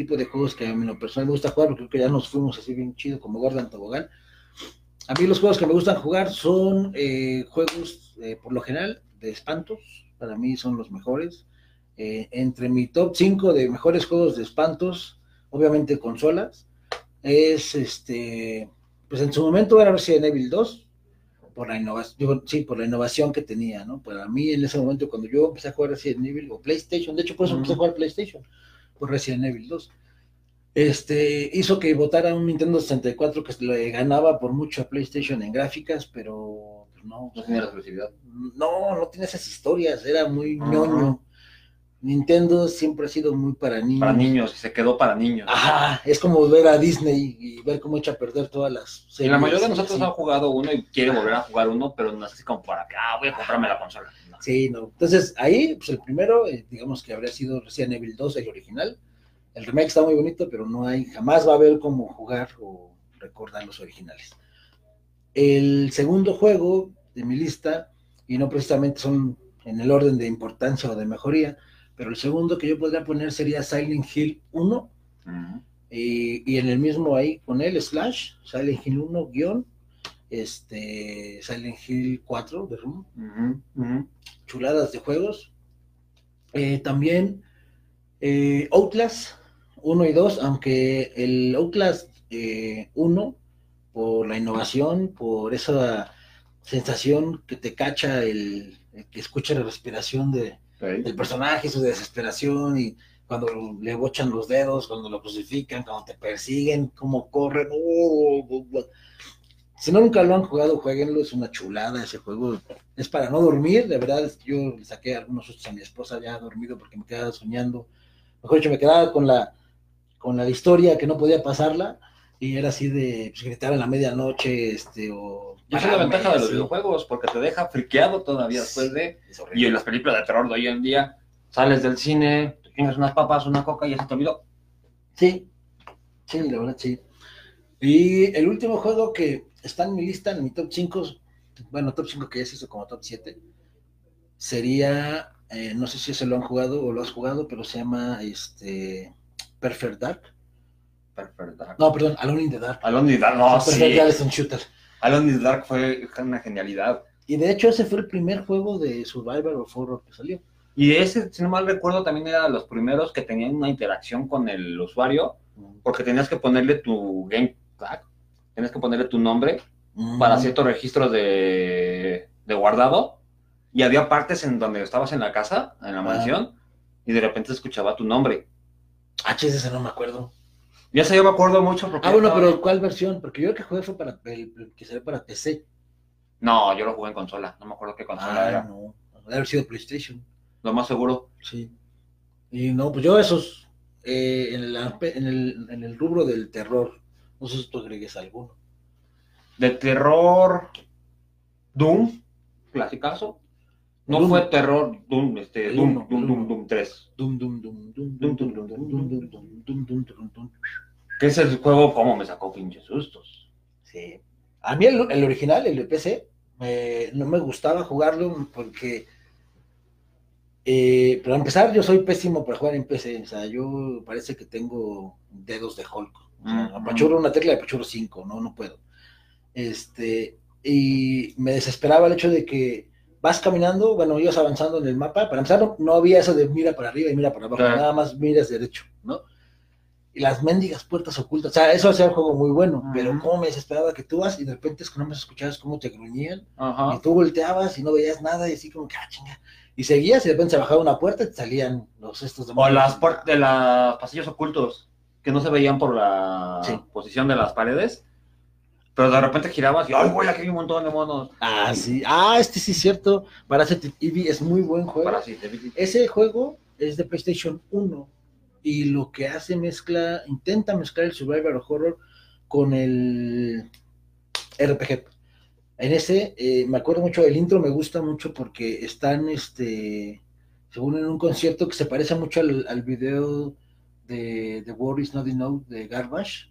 Speaker 1: tipo de juegos que a mí lo personal me gusta jugar, porque creo que ya nos fuimos así bien chido como Gordon Tobogán. A mí los juegos que me gustan jugar son eh, juegos, eh, por lo general, de espantos. Para mí son los mejores. Eh, entre mi top 5 de mejores juegos de espantos, obviamente consolas, es este, pues en su momento era Resident Evil 2, por la innovación, sí, por la innovación que tenía, ¿no? Para mí en ese momento cuando yo empecé a jugar Resident Evil o PlayStation, de hecho por eso empecé a jugar PlayStation, Resident Evil 2. Este, hizo que votara un Nintendo 64 que le ganaba por mucho a PlayStation en gráficas, pero no.
Speaker 2: No tenía la exclusividad.
Speaker 1: No, no tiene esas historias, era muy ñoño. Nintendo siempre ha sido muy para niños.
Speaker 2: Para niños, y se quedó para niños.
Speaker 1: Ajá, es como ver a Disney y ver cómo echa a perder todas las
Speaker 2: series. Y la mayoría de nosotros sí. han jugado uno y quiere volver a jugar uno, pero no es así como para que, ah, voy a comprarme la consola.
Speaker 1: Sí, no. Entonces, ahí, pues el primero, eh, digamos que habría sido Resident Evil 2, el original. El remake está muy bonito, pero no hay, jamás va a haber cómo jugar o recordar los originales. El segundo juego de mi lista, y no precisamente son en el orden de importancia o de mejoría, pero el segundo que yo podría poner sería Silent Hill 1, uh -huh. y, y, en el mismo ahí con él, slash, Silent Hill 1, guion, este, Silent Hill 4 de Room, uh -huh. uh -huh. chuladas de juegos. Eh, también eh, Outlast 1 y 2, aunque el Outlast eh, 1, por la innovación, por esa sensación que te cacha el, el que escucha la respiración de, del personaje, su desesperación y cuando le bochan los dedos, cuando lo crucifican, cuando te persiguen, cómo corren. Uh. Si no nunca lo han jugado, jueguenlo, es una chulada ese juego. Es para no dormir, de verdad, yo le saqué algunos sustos a mi esposa ya dormido porque me quedaba soñando. Mejor dicho, me quedaba con la, con la historia que no podía pasarla y era así de pues, gritar en la medianoche, este, o...
Speaker 2: Y esa es la ventaja de los videojuegos, porque te deja friqueado todavía después de... Y en las películas de terror de hoy en día, sales del cine, te tienes unas papas, una coca y ya se te olvidó.
Speaker 1: Sí, sí, la verdad sí. Y el último juego que está en mi lista, en mi top 5, bueno, top 5 que ya se hizo como top 7, sería, eh, no sé si se lo han jugado o lo has jugado, pero se llama este Perfect Dark.
Speaker 2: Perfect Dark.
Speaker 1: No, perdón, Alone in the Dark.
Speaker 2: Alone in the Dark, no,
Speaker 1: Perfect
Speaker 2: sí.
Speaker 1: Dark es un shooter.
Speaker 2: Alone in the Dark fue una genialidad.
Speaker 1: Y de hecho ese fue el primer juego de Survivor of Horror que salió.
Speaker 2: Y ese, si no mal recuerdo, también era de los primeros que tenían una interacción con el usuario, porque tenías que ponerle tu game tenías que ponerle tu nombre mm. para ciertos registros de, de, guardado, y había partes en donde estabas en la casa, en la ah. mansión, y de repente escuchaba tu nombre.
Speaker 1: Ah, ese no me acuerdo.
Speaker 2: Ya sé, yo me acuerdo mucho. Porque
Speaker 1: ah, bueno, pero. ¿cuál versión? Porque yo el que jugué fue para el, que salió para PC.
Speaker 2: No, yo lo jugué en consola, no me acuerdo qué consola
Speaker 1: ah,
Speaker 2: era.
Speaker 1: no, debe haber sido PlayStation.
Speaker 2: Lo más seguro.
Speaker 1: Sí. Y no, pues yo esos, eh, en, el, en, el, en, el, rubro del terror, no sé si tú agregues alguno.
Speaker 2: De terror, Doom, clasicazo. No Doom. fue terror, Doom, este, Doom, Doom, Doom, Doom, Doom 3.
Speaker 1: Doom, Doom, Doom, Doom, Doom, Doom, Doom, Doom, Doom, Doom, Doom, Doom, Doom.
Speaker 2: Que ese juego, como me sacó pinches sustos.
Speaker 1: Sí. A mí el, el original, el de PC, me, no me gustaba jugarlo porque eh, para empezar, yo soy pésimo para jugar en PC. O sea, yo parece que tengo dedos de Hulk. O sea, apachurro una tecla y apachurro cinco, no, no puedo. Este, y me desesperaba el hecho de que vas caminando, bueno, ibas avanzando en el mapa. Para empezar, no, no había eso de mira para arriba y mira para abajo, claro. nada más miras derecho, ¿no? Y las mendigas puertas ocultas, o sea, eso hacía el juego muy bueno, uh -huh. pero cómo me desesperaba que tú vas y de repente es que no me escuchabas cómo te gruñían, uh -huh. y tú volteabas y no veías nada, y así como que, ah, chinga y seguías y de repente se bajaba una puerta y te salían los estos
Speaker 2: o las puertas de los pasillos ocultos que no se veían por la sí. posición de las paredes pero de repente girabas y ¡ay, güey! Aquí hay un montón de monos.
Speaker 1: Ah, sí. Ah, este sí es cierto. Parasite Eve es muy buen juego.
Speaker 2: Parasite
Speaker 1: Ese juego es de PlayStation 1 y lo que hace mezcla, intenta mezclar el Survivor Horror con el RPG. En ese, eh, me acuerdo mucho del intro, me gusta mucho porque están, este, según en un concierto que se parece mucho al, al video de The War is Not Enough de Garbage.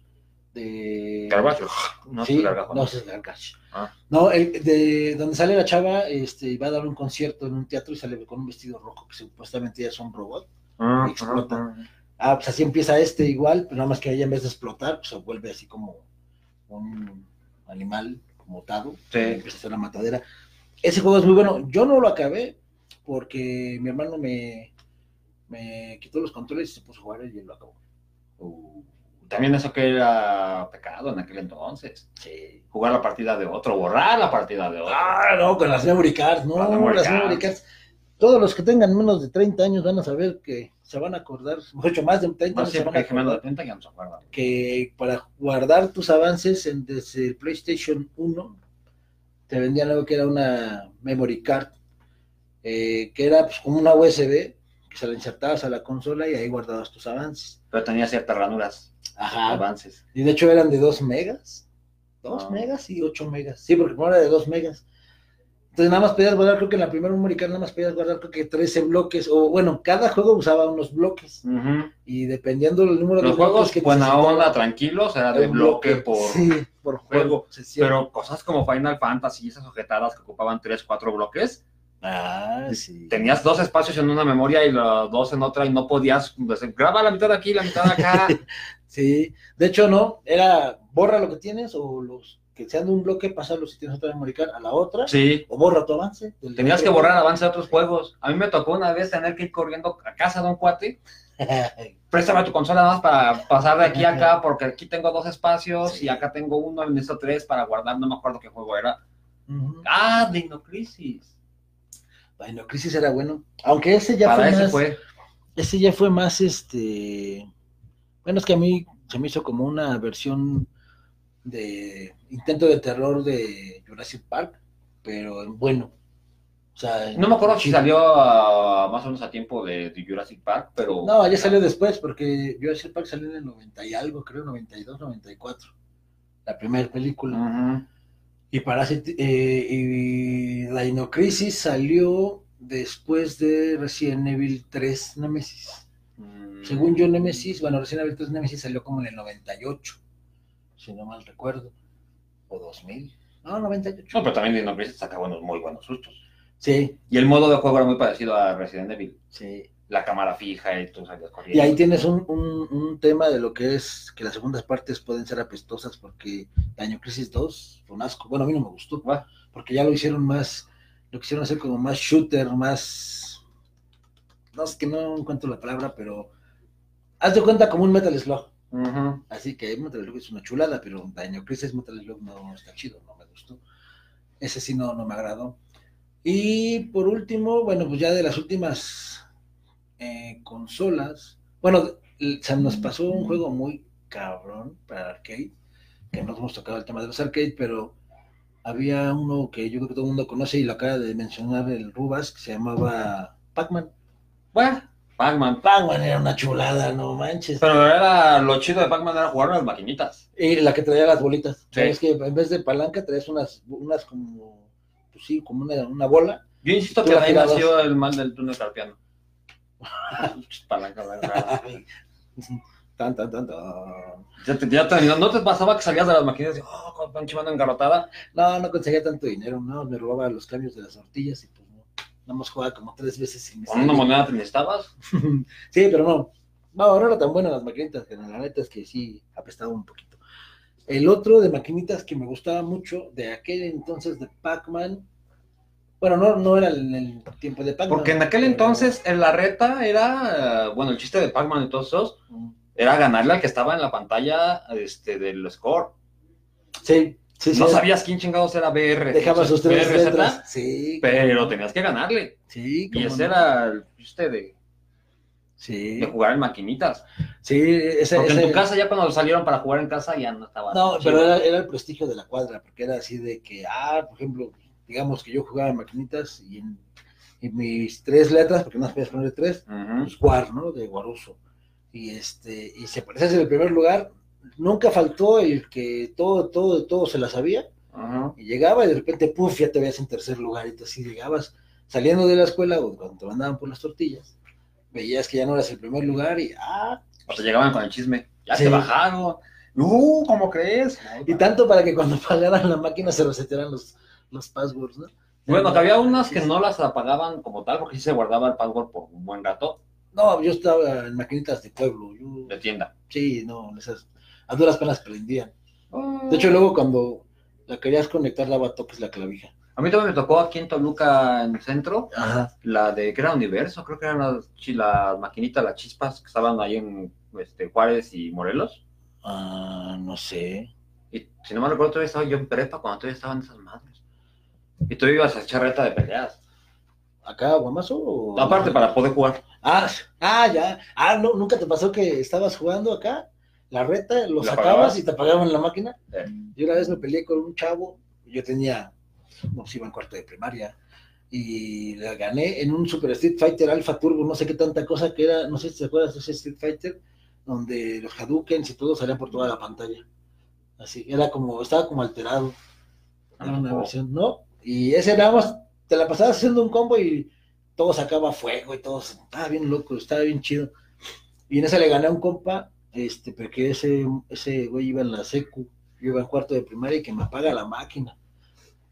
Speaker 1: De...
Speaker 2: Garbage,
Speaker 1: no sí, es Garbage. No, es Garbage. Ah. No, el, de donde sale la chava, este, va a dar un concierto en un teatro y sale con un vestido rojo que supuestamente ya es un robot
Speaker 2: ah,
Speaker 1: y explota. Ah, ah, pues así empieza este igual, pero nada más que ella en vez de explotar, pues se vuelve así como un animal mutado,
Speaker 2: sí.
Speaker 1: empieza a hacer la matadera. Ese juego es muy bueno. Yo no lo acabé porque mi hermano me, me quitó los controles y se puso a jugar y lo acabó.
Speaker 2: Uh, también eso que era pecado en aquel entonces.
Speaker 1: Sí.
Speaker 2: Jugar la partida de otro, borrar la partida de otro.
Speaker 1: Ah, no, con las memory cards, no,
Speaker 2: Las memory
Speaker 1: las
Speaker 2: cards.
Speaker 1: memory cards. todos los que tengan menos de 30 años van a saber que se van a acordar, mucho más de 30 años,
Speaker 2: No, sí,
Speaker 1: se van a
Speaker 2: hay que menos de
Speaker 1: acordar
Speaker 2: 30 ya no se acuerdan.
Speaker 1: que para guardar tus avances en, desde el PlayStation 1 te vendían algo que era una memory card, eh, que era pues, como una USB que se la insertabas a la consola y ahí guardabas tus avances.
Speaker 2: Pero tenía ciertas ranuras,
Speaker 1: Ajá.
Speaker 2: avances.
Speaker 1: Y de hecho eran de 2 megas. 2
Speaker 2: Ah.
Speaker 1: megas y 8 megas. Sí, porque primero era de 2 megas. Entonces nada más podías guardar, creo que en la primera card nada más podías guardar creo que 13 bloques. O bueno, cada juego usaba unos bloques.
Speaker 2: Ujú.
Speaker 1: Y dependiendo del número
Speaker 2: Los
Speaker 1: de bloques
Speaker 2: juegos,
Speaker 1: que
Speaker 2: buena onda, tranquilos, era de
Speaker 1: un
Speaker 2: bloque por
Speaker 1: Sí, por
Speaker 2: juego. Pero cosas como Final Fantasy y esas ojetadas que ocupaban 3, 4 bloques,
Speaker 1: Ah, sí.
Speaker 2: tenías dos espacios en una memoria y los dos en otra y no podías, pues, graba la mitad de aquí, la mitad de acá.
Speaker 1: Sí, de hecho no, era borra lo que tienes o los que sean de un bloque, pasarlo si tienes otra memory card a la otra,
Speaker 2: Sí,
Speaker 1: o borra tu avance.
Speaker 2: tenías que borrar avance de otros juegos. A mí me tocó una vez tener que ir corriendo a casa de un cuate, préstame tu consola nada más para pasar de aquí a acá, porque aquí tengo dos espacios
Speaker 1: Sí.
Speaker 2: y acá tengo uno, y necesito tres para guardar, no me acuerdo qué juego era.
Speaker 1: Ujú.
Speaker 2: Ah, Dino Crisis.
Speaker 1: Bueno, Crisis era bueno, aunque ese ya
Speaker 2: Para
Speaker 1: fue
Speaker 2: ese
Speaker 1: más,
Speaker 2: fue.
Speaker 1: ese ya fue más este, bueno, es que a mí se me hizo como una versión de intento de terror de Jurassic Park, pero en bueno. O sea,
Speaker 2: No me acuerdo si salió más o menos a tiempo de, de Jurassic Park, pero.
Speaker 1: No, ya salió después, porque Jurassic Park salió en el 90 y algo, creo, 92, 94. La primera película.
Speaker 2: Ujú.
Speaker 1: Y Parasite, eh, y Dino Crisis salió después de Resident Evil 3 Nemesis.
Speaker 2: Mm.
Speaker 1: Según yo, Nemesis, bueno, Resident Evil 3 Nemesis salió como en el 98, si no mal recuerdo. O 2000. No, 98.
Speaker 2: No, pero también Dino Crisis saca buenos, muy buenos sustos.
Speaker 1: Sí,
Speaker 2: Y el modo de juego era muy parecido a Resident Evil.
Speaker 1: sí.
Speaker 2: La cámara fija y tú salías corriendo.
Speaker 1: Y ahí tienes un, un, un tema de lo que es que las segundas partes pueden ser apestosas porque Daño Crisis 2 fue un asco. Bueno, a mí no me gustó, porque ya lo hicieron más, lo quisieron hacer como más shooter, más... No es que no encuentro la palabra, pero... Haz de cuenta como un Metal Slug. Así que Metal Slug es una chulada, pero Daño Crisis Metal Slug no está chido, no me gustó. Ese sí no, no me agradó. Y por último, bueno, pues ya de las últimas eh, consolas, bueno, se nos pasó un juego muy cabrón para arcade, que no hemos tocado el tema de los arcade, pero había uno que yo creo que todo el mundo conoce y lo acaba de mencionar el Rubas, que se llamaba Pac-Man.
Speaker 2: Bueno, Pac-Man.
Speaker 1: Pac-Man era una chulada, no manches.
Speaker 2: Pero era lo chido de Pac-Man era jugar las maquinitas.
Speaker 1: Y la que traía las bolitas.
Speaker 2: Sí.
Speaker 1: ¿Sabes que en vez de palanca traes unas, unas como, pues sí, como una, una bola?
Speaker 2: Yo insisto que ahí nació el mal del túnel carpiano. Palanca,
Speaker 1: tan, tan, tan, tan.
Speaker 2: Ya te, ya te- no te pasaba que salías de las maquinitas y, oh, con pinche mano engarrotada.
Speaker 1: No, no conseguía tanto dinero, no, me robaba los cambios de las tortillas y pues no. Nada más jugaba como tres veces sin
Speaker 2: Con una moneda te necesitabas.
Speaker 1: Sí, pero no. No, no era tan buena las maquinitas, que la neta es que sí apestaba un poquito. El otro de maquinitas que me gustaba mucho, de aquel entonces de Pac-Man, bueno, no, no era en el tiempo de Pac-Man.
Speaker 2: Porque en aquel entonces en la reta era, bueno, el chiste de Pac-Man y todos esos, era ganarle al que estaba en la pantalla este, del score.
Speaker 1: Sí, sí, sí.
Speaker 2: no sabías quién chingados era BR.
Speaker 1: Dejaba sus tres
Speaker 2: BRZ,
Speaker 1: letras. Sí.
Speaker 2: Pero tenías que ganarle.
Speaker 1: Sí,
Speaker 2: Y ese
Speaker 1: no.
Speaker 2: era el chiste de,
Speaker 1: Sí,
Speaker 2: de jugar en maquinitas.
Speaker 1: sí, ese,
Speaker 2: Porque en
Speaker 1: ese-
Speaker 2: tu casa ya cuando salieron para jugar en casa ya no estaba.
Speaker 1: No, pero era, era el prestigio de la cuadra, porque era así de que, ah, por ejemplo, digamos que yo jugaba en maquinitas y en, en mis tres letras, porque no podías poner tres, pues Guar, ¿no? De Guaruso. Y este, y se parecía en el primer lugar, nunca faltó el que todo, todo, todo se la sabía, y llegaba y de repente, puf, ya te veías en tercer lugar, y tú así llegabas saliendo de la escuela o cuando te mandaban por las tortillas, veías que ya no eras el primer lugar y, ah,
Speaker 2: O te llegaban con el chisme. Ya
Speaker 1: Sí.
Speaker 2: te bajaron. Uh, ¿cómo crees?
Speaker 1: y tanto para que cuando pagaran la máquina se resetearan los, los passwords, ¿no?
Speaker 2: Bueno, que había unas que no las apagaban como tal, porque sí se guardaba el password por un buen rato
Speaker 1: No, yo estaba en maquinitas de pueblo. Yo,
Speaker 2: de tienda.
Speaker 1: sí, no, esas a duras penas prendían.
Speaker 2: Ah.
Speaker 1: De hecho, luego cuando la querías conectar, daba toques la clavija.
Speaker 2: A mí también me tocó aquí en Toluca, en el centro,
Speaker 1: Ajá.
Speaker 2: la de que era Universo, creo que eran las maquinitas, las chispas que estaban ahí en este, Juárez y Morelos.
Speaker 1: Ah, no sé.
Speaker 2: Y si no me recuerdo, todavía estaba yo en prepa cuando todavía estaban esas madres. Y tú ibas a echar reta de peleas.
Speaker 1: acá, guamazo?
Speaker 2: Aparte, para poder jugar.
Speaker 1: Ah, ah, ya. Ah, no, ¿nunca te pasó que estabas jugando acá? La reta, lo sacabas y te apagaban la máquina. Yo una vez me peleé con un chavo, yo tenía, no sé, iba en cuarto de primaria, y la gané en un Super Street Fighter Alpha Turbo, no sé qué tanta cosa que era, no sé si te acuerdas de ese Street Fighter, donde los Hadoukens y todo salían por toda la pantalla. Así, era como, estaba como alterado. Era una versión, ¿no? Y ese nada más, te la pasabas haciendo un combo y todo sacaba fuego y todo, estaba bien loco, estaba bien chido. Y en ese le gané a un compa, este, porque ese, ese güey iba en la secu, yo iba en cuarto de primaria y que me apaga la máquina.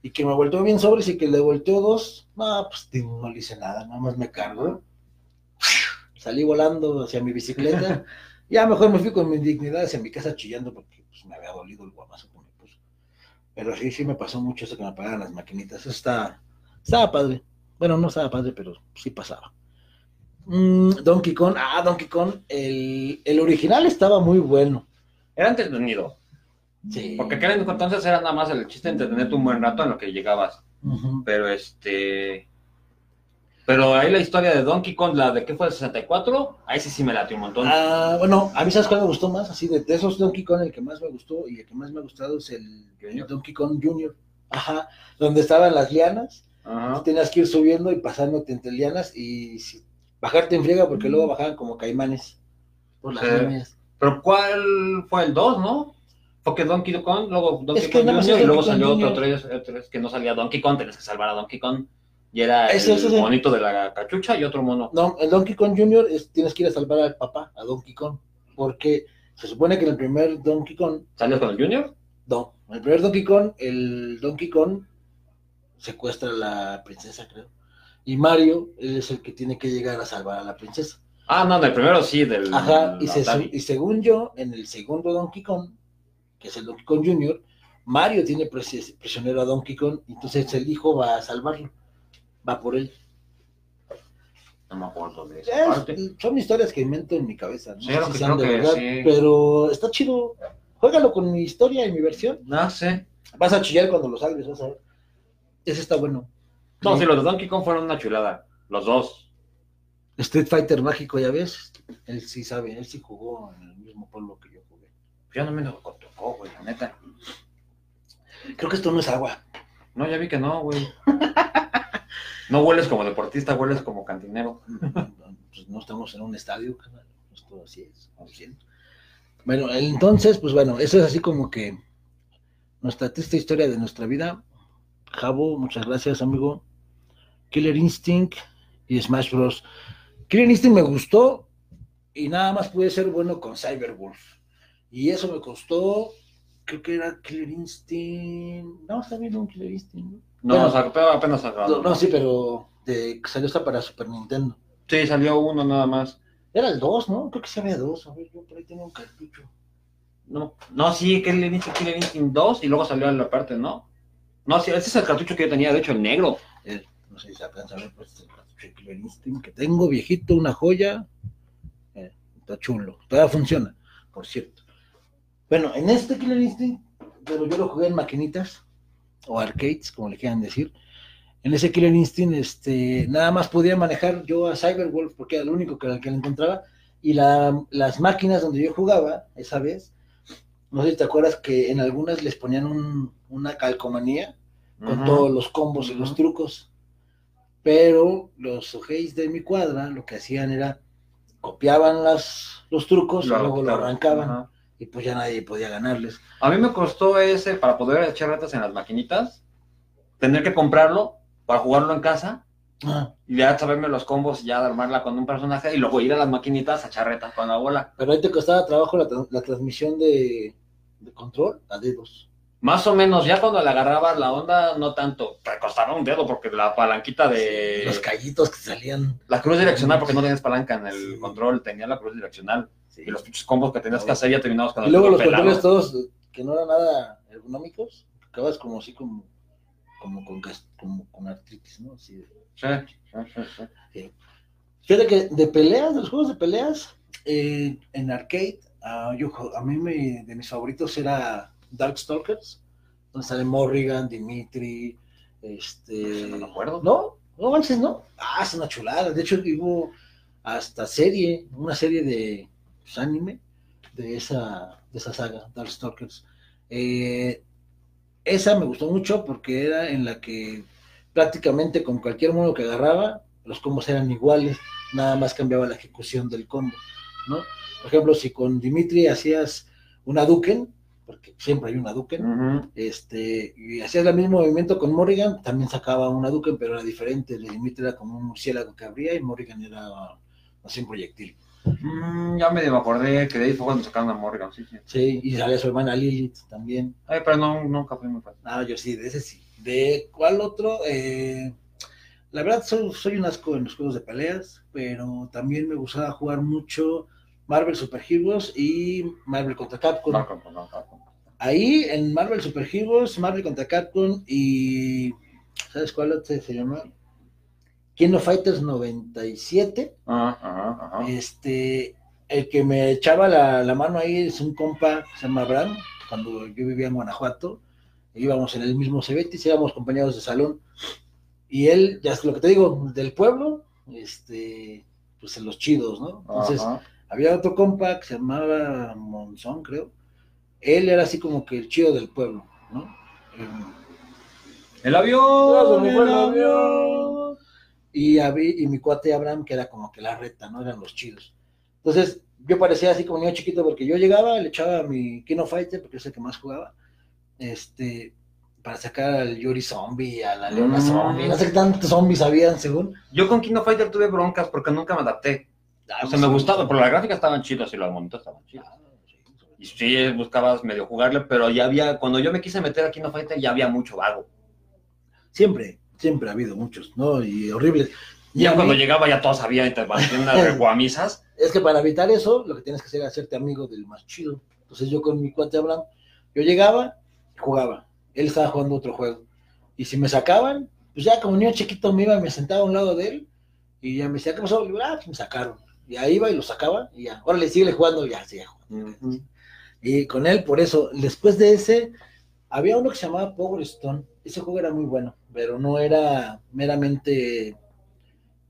Speaker 1: Y que me volteó bien sobres y que le volteó dos, no, pues no le hice nada, nada más me cargo. Salí volando hacia mi bicicleta. ya mejor me fui con mi dignidad hacia mi casa chillando porque pues, me había dolido el guamazo. Pero sí, sí me pasó mucho eso que me apagaban las maquinitas. Eso está, estaba padre. Bueno, no estaba padre, pero sí pasaba. Mm, Donkey Kong, ah, Donkey Kong, el, el original estaba muy bueno.
Speaker 2: Era entretenido. Sí. Porque aquel entonces era nada más el chiste de entretenerte un buen rato en lo que llegabas. Pero este. Pero ahí la historia de Donkey Kong, la de qué fue el 64, ahí sí sí me latió un montón.
Speaker 1: Ah, bueno, a mí sabes cuál me gustó más, así de, esos Donkey Kong, el que más me gustó y el que más me ha gustado es el, Donkey Kong Junior. Ajá, donde estaban las lianas, tenías que ir subiendo y pasándote entre lianas y bajarte en friega porque luego bajaban como caimanes por las líneas.
Speaker 2: Pero ¿cuál fue el 2, no? Porque Donkey Kong, luego Donkey Kong Junior, y luego salió otro 3, que no salía Donkey Kong, tenías que salvar a Donkey Kong. Y era el monito de la cachucha y otro mono.
Speaker 1: No, el Donkey Kong Junior es, tienes que ir a salvar al papá, a Donkey Kong. Porque se supone que en el primer Donkey Kong.
Speaker 2: ¿Salió con el Junior?
Speaker 1: No, en el primer Donkey Kong, el Donkey Kong secuestra a la princesa, creo. Y Mario es el que tiene que llegar a salvar a la princesa.
Speaker 2: Ah, no, en el primero sí, del.
Speaker 1: Ajá, y, y según yo, en el segundo Donkey Kong, que es el Donkey Kong Junior, Mario tiene prisionero a Donkey Kong, entonces el hijo va a salvarlo, va por él.
Speaker 2: No me acuerdo de
Speaker 1: eso. Son historias que invento en mi cabeza, no sé si sean de verdad, pero está chido. Juégalo con mi historia y mi versión.
Speaker 2: No sé.
Speaker 1: Vas a chillar cuando lo salves, vas a ver. Ese está bueno.
Speaker 2: No, sí, los de Donkey Kong fueron una chulada. Los dos.
Speaker 1: Street Fighter mágico, ya ves. Él sí sabe, él sí jugó en el mismo pueblo que yo jugué.
Speaker 2: Ya no me lo tocó, güey, la neta.
Speaker 1: Creo que esto no es agua.
Speaker 2: No, ya vi que no, güey. No hueles como deportista, hueles como cantinero.
Speaker 1: Pues no estamos en un estadio, Esto así es, Bueno, entonces, pues bueno, eso es así como que nuestra triste historia de nuestra vida. Jabo, muchas gracias, amigo. Killer Instinct y Smash Bros. Killer Instinct me gustó y nada más pude ser bueno con Cyberwolf. Y eso me costó, creo que era Killer Instinct. No, está bien un Killer Instinct.
Speaker 2: No, no apenas
Speaker 1: salió. No, sí, pero de, salió hasta para Super Nintendo.
Speaker 2: Sí, salió uno nada más.
Speaker 1: Era el 2, ¿no? Creo que se había dos. A ver, yo por ahí tengo un cartucho.
Speaker 2: No, no, sí, Killer Instinct, Killer Instinct 2 y luego salió en la parte, ¿no? No, sí, ese es el cartucho que yo tenía, de hecho, el negro.
Speaker 1: Eh, no sé si se alcanza a ver, pues este es el cartucho de Killer Instinct que tengo, viejito, una joya. Eh, está chulo, todavía funciona, por cierto. Bueno, en este Killer Instinct, pero yo lo jugué en maquinitas o arcades, como le quieran decir. En ese Killer Instinct, este, nada más podía manejar yo a Cyberwolf porque era el único que, que le encontraba. Y las máquinas donde yo jugaba esa vez, no sé si te acuerdas que en algunas les ponían una calcomanía con todos los combos y los trucos. Pero los ojeis de mi cuadra lo que hacían era copiaban las, los trucos y luego lo arrancaban y pues ya nadie podía ganarles.
Speaker 2: A mí me costó ese, para poder echar retas en las maquinitas, tener que comprarlo para jugarlo en casa ah. y ya saberme los combos y ya armarla con un personaje y luego ir a las maquinitas a echar retas con la bola.
Speaker 1: Pero ahí te costaba trabajo la, transmisión de, de, control a dedos.
Speaker 2: Más o menos, ya cuando le agarrabas la onda, no tanto. Te costaba un dedo porque la palanquita de.
Speaker 1: Los callitos que salían.
Speaker 2: La cruz direccional, porque no tienes palanca en el control, tenía la cruz direccional. Y los pinches combos que tenías que hacer ya terminados
Speaker 1: con Y luego los controles todos que no eran nada ergonómicos, acabas como así como, como, con, como con artritis, ¿no? Así de...
Speaker 2: sí, sí, sí,
Speaker 1: Fíjate que de peleas, de los juegos de peleas, eh, en arcade, uh, yo, a mí me, de mis favoritos era Darkstalkers, donde sale Morrigan, Dimitri, este...
Speaker 2: No me acuerdo.
Speaker 1: ¿No? No manches, ¿no? Ah, es una chulada. De hecho, hubo hasta serie, una serie de pues, anime de esa, de esa saga, Darkstalkers. Eh, esa me gustó mucho porque era en la que prácticamente con cualquier modo que agarraba, los combos eran iguales, nada más cambiaba la ejecución del combo, ¿no? Por ejemplo, si con Dimitri hacías una Duken, porque siempre hay una Duken, este, y hacías el mismo movimiento con Morrigan, también sacaba una Duken, pero era diferente, Dimitri era como un murciélago que abría y Morrigan era así un proyectil.
Speaker 2: Mm, ya me acordé que de ahí fue cuando sacaron a Morgan, sí, sí.
Speaker 1: Sí, y salía su hermana Lilith también.
Speaker 2: Ay, pero no, nunca fui muy fan.
Speaker 1: Ah, yo sí, de ese sí. ¿De cuál otro? Eh, la verdad, soy, soy un asco en los juegos de peleas, pero también me gustaba jugar mucho Marvel Super Heroes y Marvel contra Capcom. Ahí en Marvel Super Heroes, Marvel contra Capcom y. ¿Sabes cuál otro se llama? King of Fighters 97. Este, el que me echaba la, mano ahí es un compa, se llama Abraham, cuando yo vivía en Guanajuato. Íbamos en el mismo Cebetis, íbamos compañeros de salón. Y él, ya es lo que te digo, del pueblo, este, pues en los chidos, ¿no? Entonces, había otro compa que se llamaba Monzón, creo. Él era así como que el chido del pueblo, ¿no?
Speaker 2: El avión, el avión
Speaker 1: y, y mi cuate Abraham, que era como que la reta, ¿no? Eran los chidos. Entonces, yo parecía así como niño chiquito porque yo llegaba, le echaba mi Kino Fighter, porque es el que más jugaba, este, para sacar al Yuri Zombie, a la Leona mm. Zombie, no sé qué tantos zombies habían, según.
Speaker 2: Yo con Kino Fighter tuve broncas porque nunca me adapté. O sea, me gustaba, pero las gráficas estaban chidas y los monitos estaban chidos. Y sí, buscabas medio jugarle, pero ya había, cuando yo me quise meter a Kino Fighter, ya había mucho vago.
Speaker 1: Siempre, siempre ha habido muchos, ¿no? Y horribles.
Speaker 2: Y ya cuando llegaba ya todos había de guamisas.
Speaker 1: Es que para evitar eso, lo que tienes que hacer es hacerte amigo del más chido. Entonces yo con mi cuate Abraham, yo llegaba, jugaba. Él estaba jugando otro juego. Y si me sacaban, pues ya como niño chiquito me iba y me sentaba a un lado de él. Y ya me decía, ¿qué pasó? Y ah, pues me sacaron. Y ahí iba y lo sacaba. Y ya, ahora le sigue jugando, ya, sigue jugando. Y con él, por eso, después de ese, había uno que se llamaba Power Stone. Ese juego era muy bueno pero no era meramente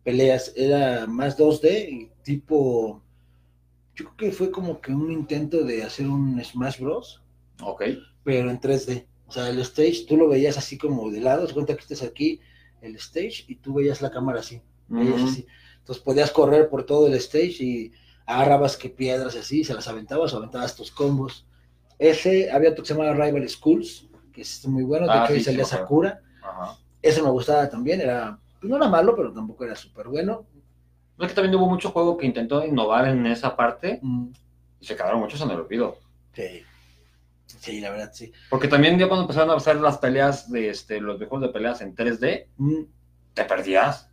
Speaker 1: peleas, era más 2D y tipo, yo creo que fue como que un intento de hacer un Smash Bros.
Speaker 2: Ok.
Speaker 1: Pero en 3D. O sea, el stage tú lo veías así como de lado, se cuenta que estés aquí, el stage, y tú veías la cámara así, así. Entonces podías correr por todo el stage y agarrabas que piedras y así, se las aventabas o aventabas tus combos. Ese, había otro que se llamaba Rival Schools, que es muy bueno, de ah, que salía Sakura. Eso me gustaba también, era, pues, no era malo, pero tampoco era súper bueno.
Speaker 2: No es que también hubo mucho juego que intentó innovar en esa parte mm. y se quedaron muchos en el olvido.
Speaker 1: Sí. Sí, la verdad, sí.
Speaker 2: Porque también ya cuando empezaron a hacer las peleas de este, los juegos de peleas en 3D, mm. te perdías.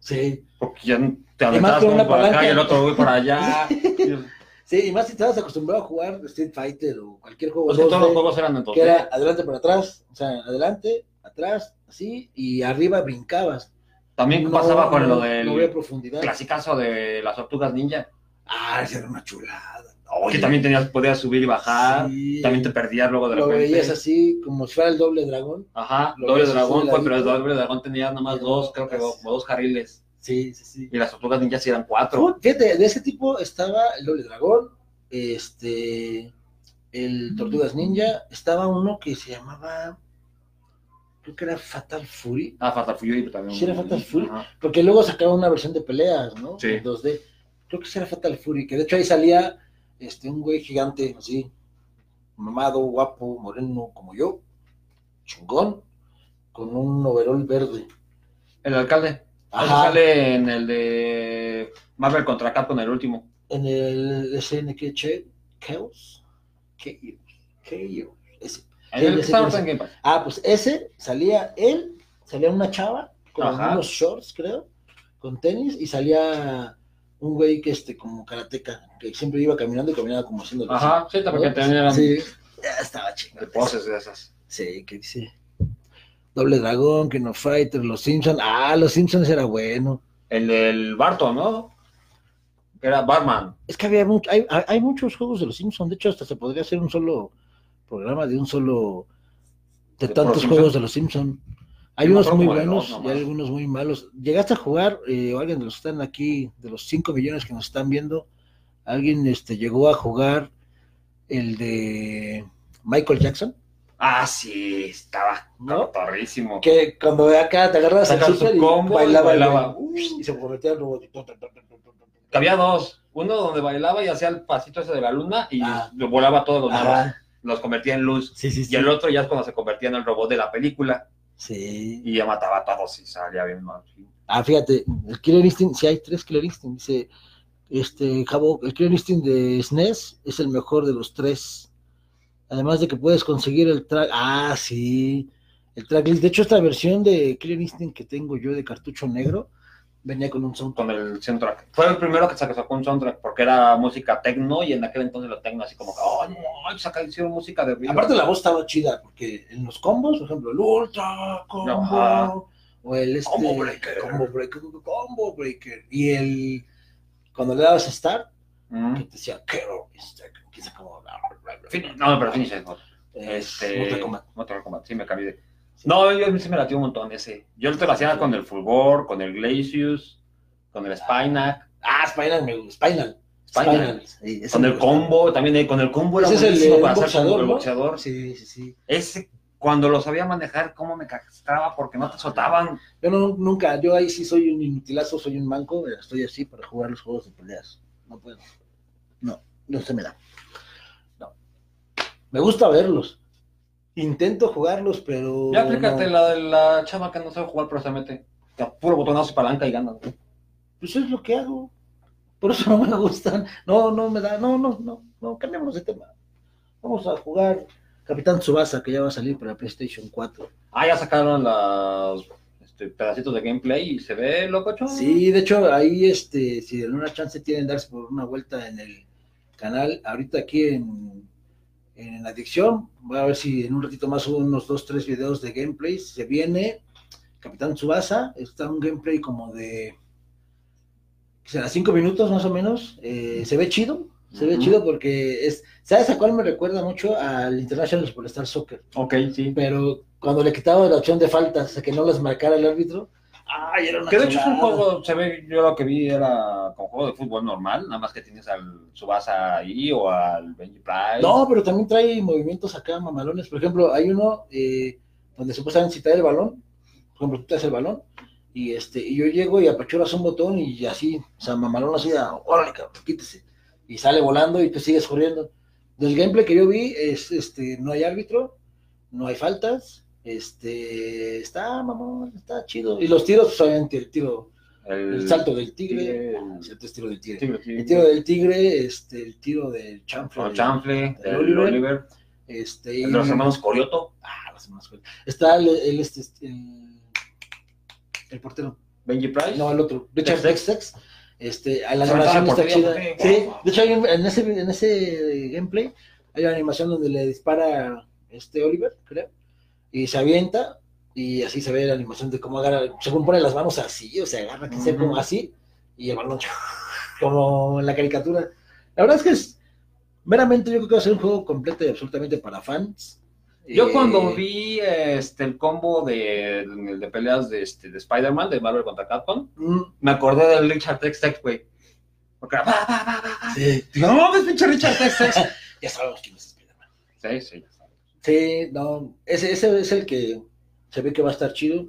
Speaker 1: Sí.
Speaker 2: Porque ya te aventabas uno por acá y el otro voy para allá.
Speaker 1: sí, y más si estabas acostumbrado a jugar Street Fighter o cualquier juego.
Speaker 2: todos los juegos eran entonces.
Speaker 1: Que era adelante para atrás, o sea, adelante, atrás, así, y arriba brincabas.
Speaker 2: También pasaba con lo del
Speaker 1: no profundidad.
Speaker 2: clasicazo de las tortugas ninja.
Speaker 1: Ah, esa era una chulada.
Speaker 2: Que también tenías, podías subir y bajar, también te perdías luego de
Speaker 1: lo repente. Lo veías así, como si fuera el doble dragón.
Speaker 2: Ajá, doble dragón, pero el doble dragón tenía nomás dos, creo que dos, dos carriles.
Speaker 1: Sí, sí, sí.
Speaker 2: Y las tortugas ninjas eran cuatro.
Speaker 1: Fíjate, de ese tipo estaba el doble dragón, este, el tortugas ninja, estaba uno que se llamaba creo que era Fatal Fury.
Speaker 2: Ah, Fatal Fury también.
Speaker 1: Sí, era Fatal Fury, porque luego sacaron una versión de peleas, ¿no? Sí. 2D. Creo que sí era Fatal Fury, que de hecho ahí salía este, un güey gigante, así, mamado, guapo, moreno, como yo, chungón, con un overol verde.
Speaker 2: El alcalde. Ajá. sale en el de Marvel contra Capcom, el último.
Speaker 1: En el SNK Chaos. Chaos. Chaos. Ese. Ah, pues ese salía él, salía una chava con unos shorts, creo, con tenis, y salía un güey que este como karateca, que siempre iba caminando y caminaba como haciendo
Speaker 2: Ajá, sí, porque tenían
Speaker 1: sí, ya estaba chido.
Speaker 2: De poses de esas.
Speaker 1: Sí, que dice Doble Dragón, que no Fighter, Los Simpsons. Ah, Los Simpsons era bueno.
Speaker 2: El del Barto, ¿no? Era Barman.
Speaker 1: Es que había mucho, hay, hay muchos juegos de Los Simpsons. De hecho, hasta se podría hacer un solo programa de un solo, de, tantos juegos de los Simpson. Hay unos muy buenos y hay algunos muy malos. ¿Llegaste a jugar, eh, o alguien de los que están aquí, de los 5 millones que nos están viendo, alguien este, llegó a jugar el de Michael Jackson?
Speaker 2: Ah, sí, estaba ¿no?
Speaker 1: Que cuando acá te agarras el super y bailaba, y, se convertía en robot.
Speaker 2: Que había dos. Uno donde bailaba y hacía el pasito ese de la luna y ah. volaba todos los malos. Los convertía en luz. y el otro ya es cuando se convertía en el robot de la película.
Speaker 1: Sí.
Speaker 2: Y ya mataba a todos y salía bien mal.
Speaker 1: Ah, fíjate, el Killer Instinct, si hay tres Killer Instinct, dice, este, Jabo, el Killer Instinct de SNES es el mejor de los tres. Además de que puedes conseguir el track, ah, sí, el tracklist. De hecho, esta versión de Killer Instinct que tengo yo de cartucho negro, venía con un soundtrack.
Speaker 2: Con el soundtrack. Fue el primero que sacó un soundtrack porque era música techno y en aquel entonces la techno así como oh, no, saca, hicieron música de
Speaker 1: Aparte la voz estaba chida porque en los combos, por ejemplo, el Ultra Combo o el este,
Speaker 2: Combo Breaker.
Speaker 1: Combo Breaker, Combo Breaker. Y el, cuando le dabas Start, mm. que te decía, quiero, se como...
Speaker 2: No, pero Finish es este, Mortal Kombat. Mortal Kombat, sí, me cambié de no, yo sí me latió un montón ese. Yo te lo hacía con el Fulgor, con el Glacius, con el Spinac.
Speaker 1: Ah, Spinal, me gusta. Spinal.
Speaker 2: Spinal. con el combo, también eh, con el combo
Speaker 1: era ese es el,
Speaker 2: para
Speaker 1: boxeador,
Speaker 2: el boxeador.
Speaker 1: Sí, sí, sí.
Speaker 2: Ese, cuando lo sabía manejar, cómo me castraba porque no te soltaban.
Speaker 1: Yo no, nunca, yo ahí sí soy un inutilazo, soy un manco, estoy así para jugar los juegos de peleas. No puedo. No, no se me da. No. Me gusta verlos Intento jugarlos, pero.
Speaker 2: Ya aplícate la de la chava que no sabe jugar, pero se mete. puro botonazo y palanca y gana.
Speaker 1: Pues es lo que hago. Por eso no me gustan. No, no me da. No, no, no. No, cambiamos de tema. Vamos a jugar Capitán Tsubasa, que ya va a salir para PlayStation 4.
Speaker 2: Ah, ya sacaron los este, pedacitos de gameplay y se ve lococho.
Speaker 1: Sí, de hecho, ahí, este, si en una chance tienen darse por una vuelta en el canal, ahorita aquí en en adicción. Voy a ver si en un ratito más subo unos dos, tres videos de gameplay. Se viene Capitán Tsubasa, está un gameplay como de será cinco minutos más o menos. Eh, se ve chido, se ve chido porque es, ¿sabes a cuál me recuerda mucho? Al International Superstar Soccer.
Speaker 2: Ok, sí.
Speaker 1: Pero cuando le quitaba la opción de faltas, a que no las marcara el árbitro,
Speaker 2: Ay, era una que de hecho es un juego, se ve, yo lo que vi era como juego de fútbol normal, nada más que tienes al Subasa ahí o al Benji Price.
Speaker 1: No, pero también trae movimientos acá mamalones. Por ejemplo, hay uno eh, donde supuestamente si trae el balón, por ejemplo, tú traes el balón y este y yo llego y apachuras un botón y así, o sea, mamalón así, órale, cabrón, quítese. Y sale volando y tú sigues corriendo. Del gameplay que yo vi es, este, no hay árbitro, no hay faltas, este, está, mamón, está chido. Y los tiros, pues, obviamente, el tiro, el, salto del tigre, el, tiro del tigre. el tiro del tigre, este, el tiro del chanfle.
Speaker 2: El chanfle, del Oliver.
Speaker 1: Este,
Speaker 2: los hermanos Corioto.
Speaker 1: Ah, los hermanos Corioto. Está el, el este, el, portero.
Speaker 2: Benji Price.
Speaker 1: No, el otro. Richard Dextex. Este, la animación está chida. Sí, de hecho, en, ese, en ese gameplay hay una animación donde le dispara este Oliver, creo y se avienta y así se ve la animación de cómo agarra, según pone las manos así, o sea, agarra que sea como así y el balón como en la caricatura. La verdad es que es meramente yo creo que va a ser un juego completo y absolutamente para fans.
Speaker 2: Yo eh, cuando vi este el combo de, de peleas de, este, de Spider-Man, de Marvel contra Capcom, mm. me acordé del Richard Tex Tex, güey. Porque era, va, va, va, va. Sí. No, es pinche Richard Tex Tex.
Speaker 1: ya sabemos quién es Spider-Man.
Speaker 2: Sí, sí.
Speaker 1: Sí, no, ese, ese es el que se ve que va a estar chido.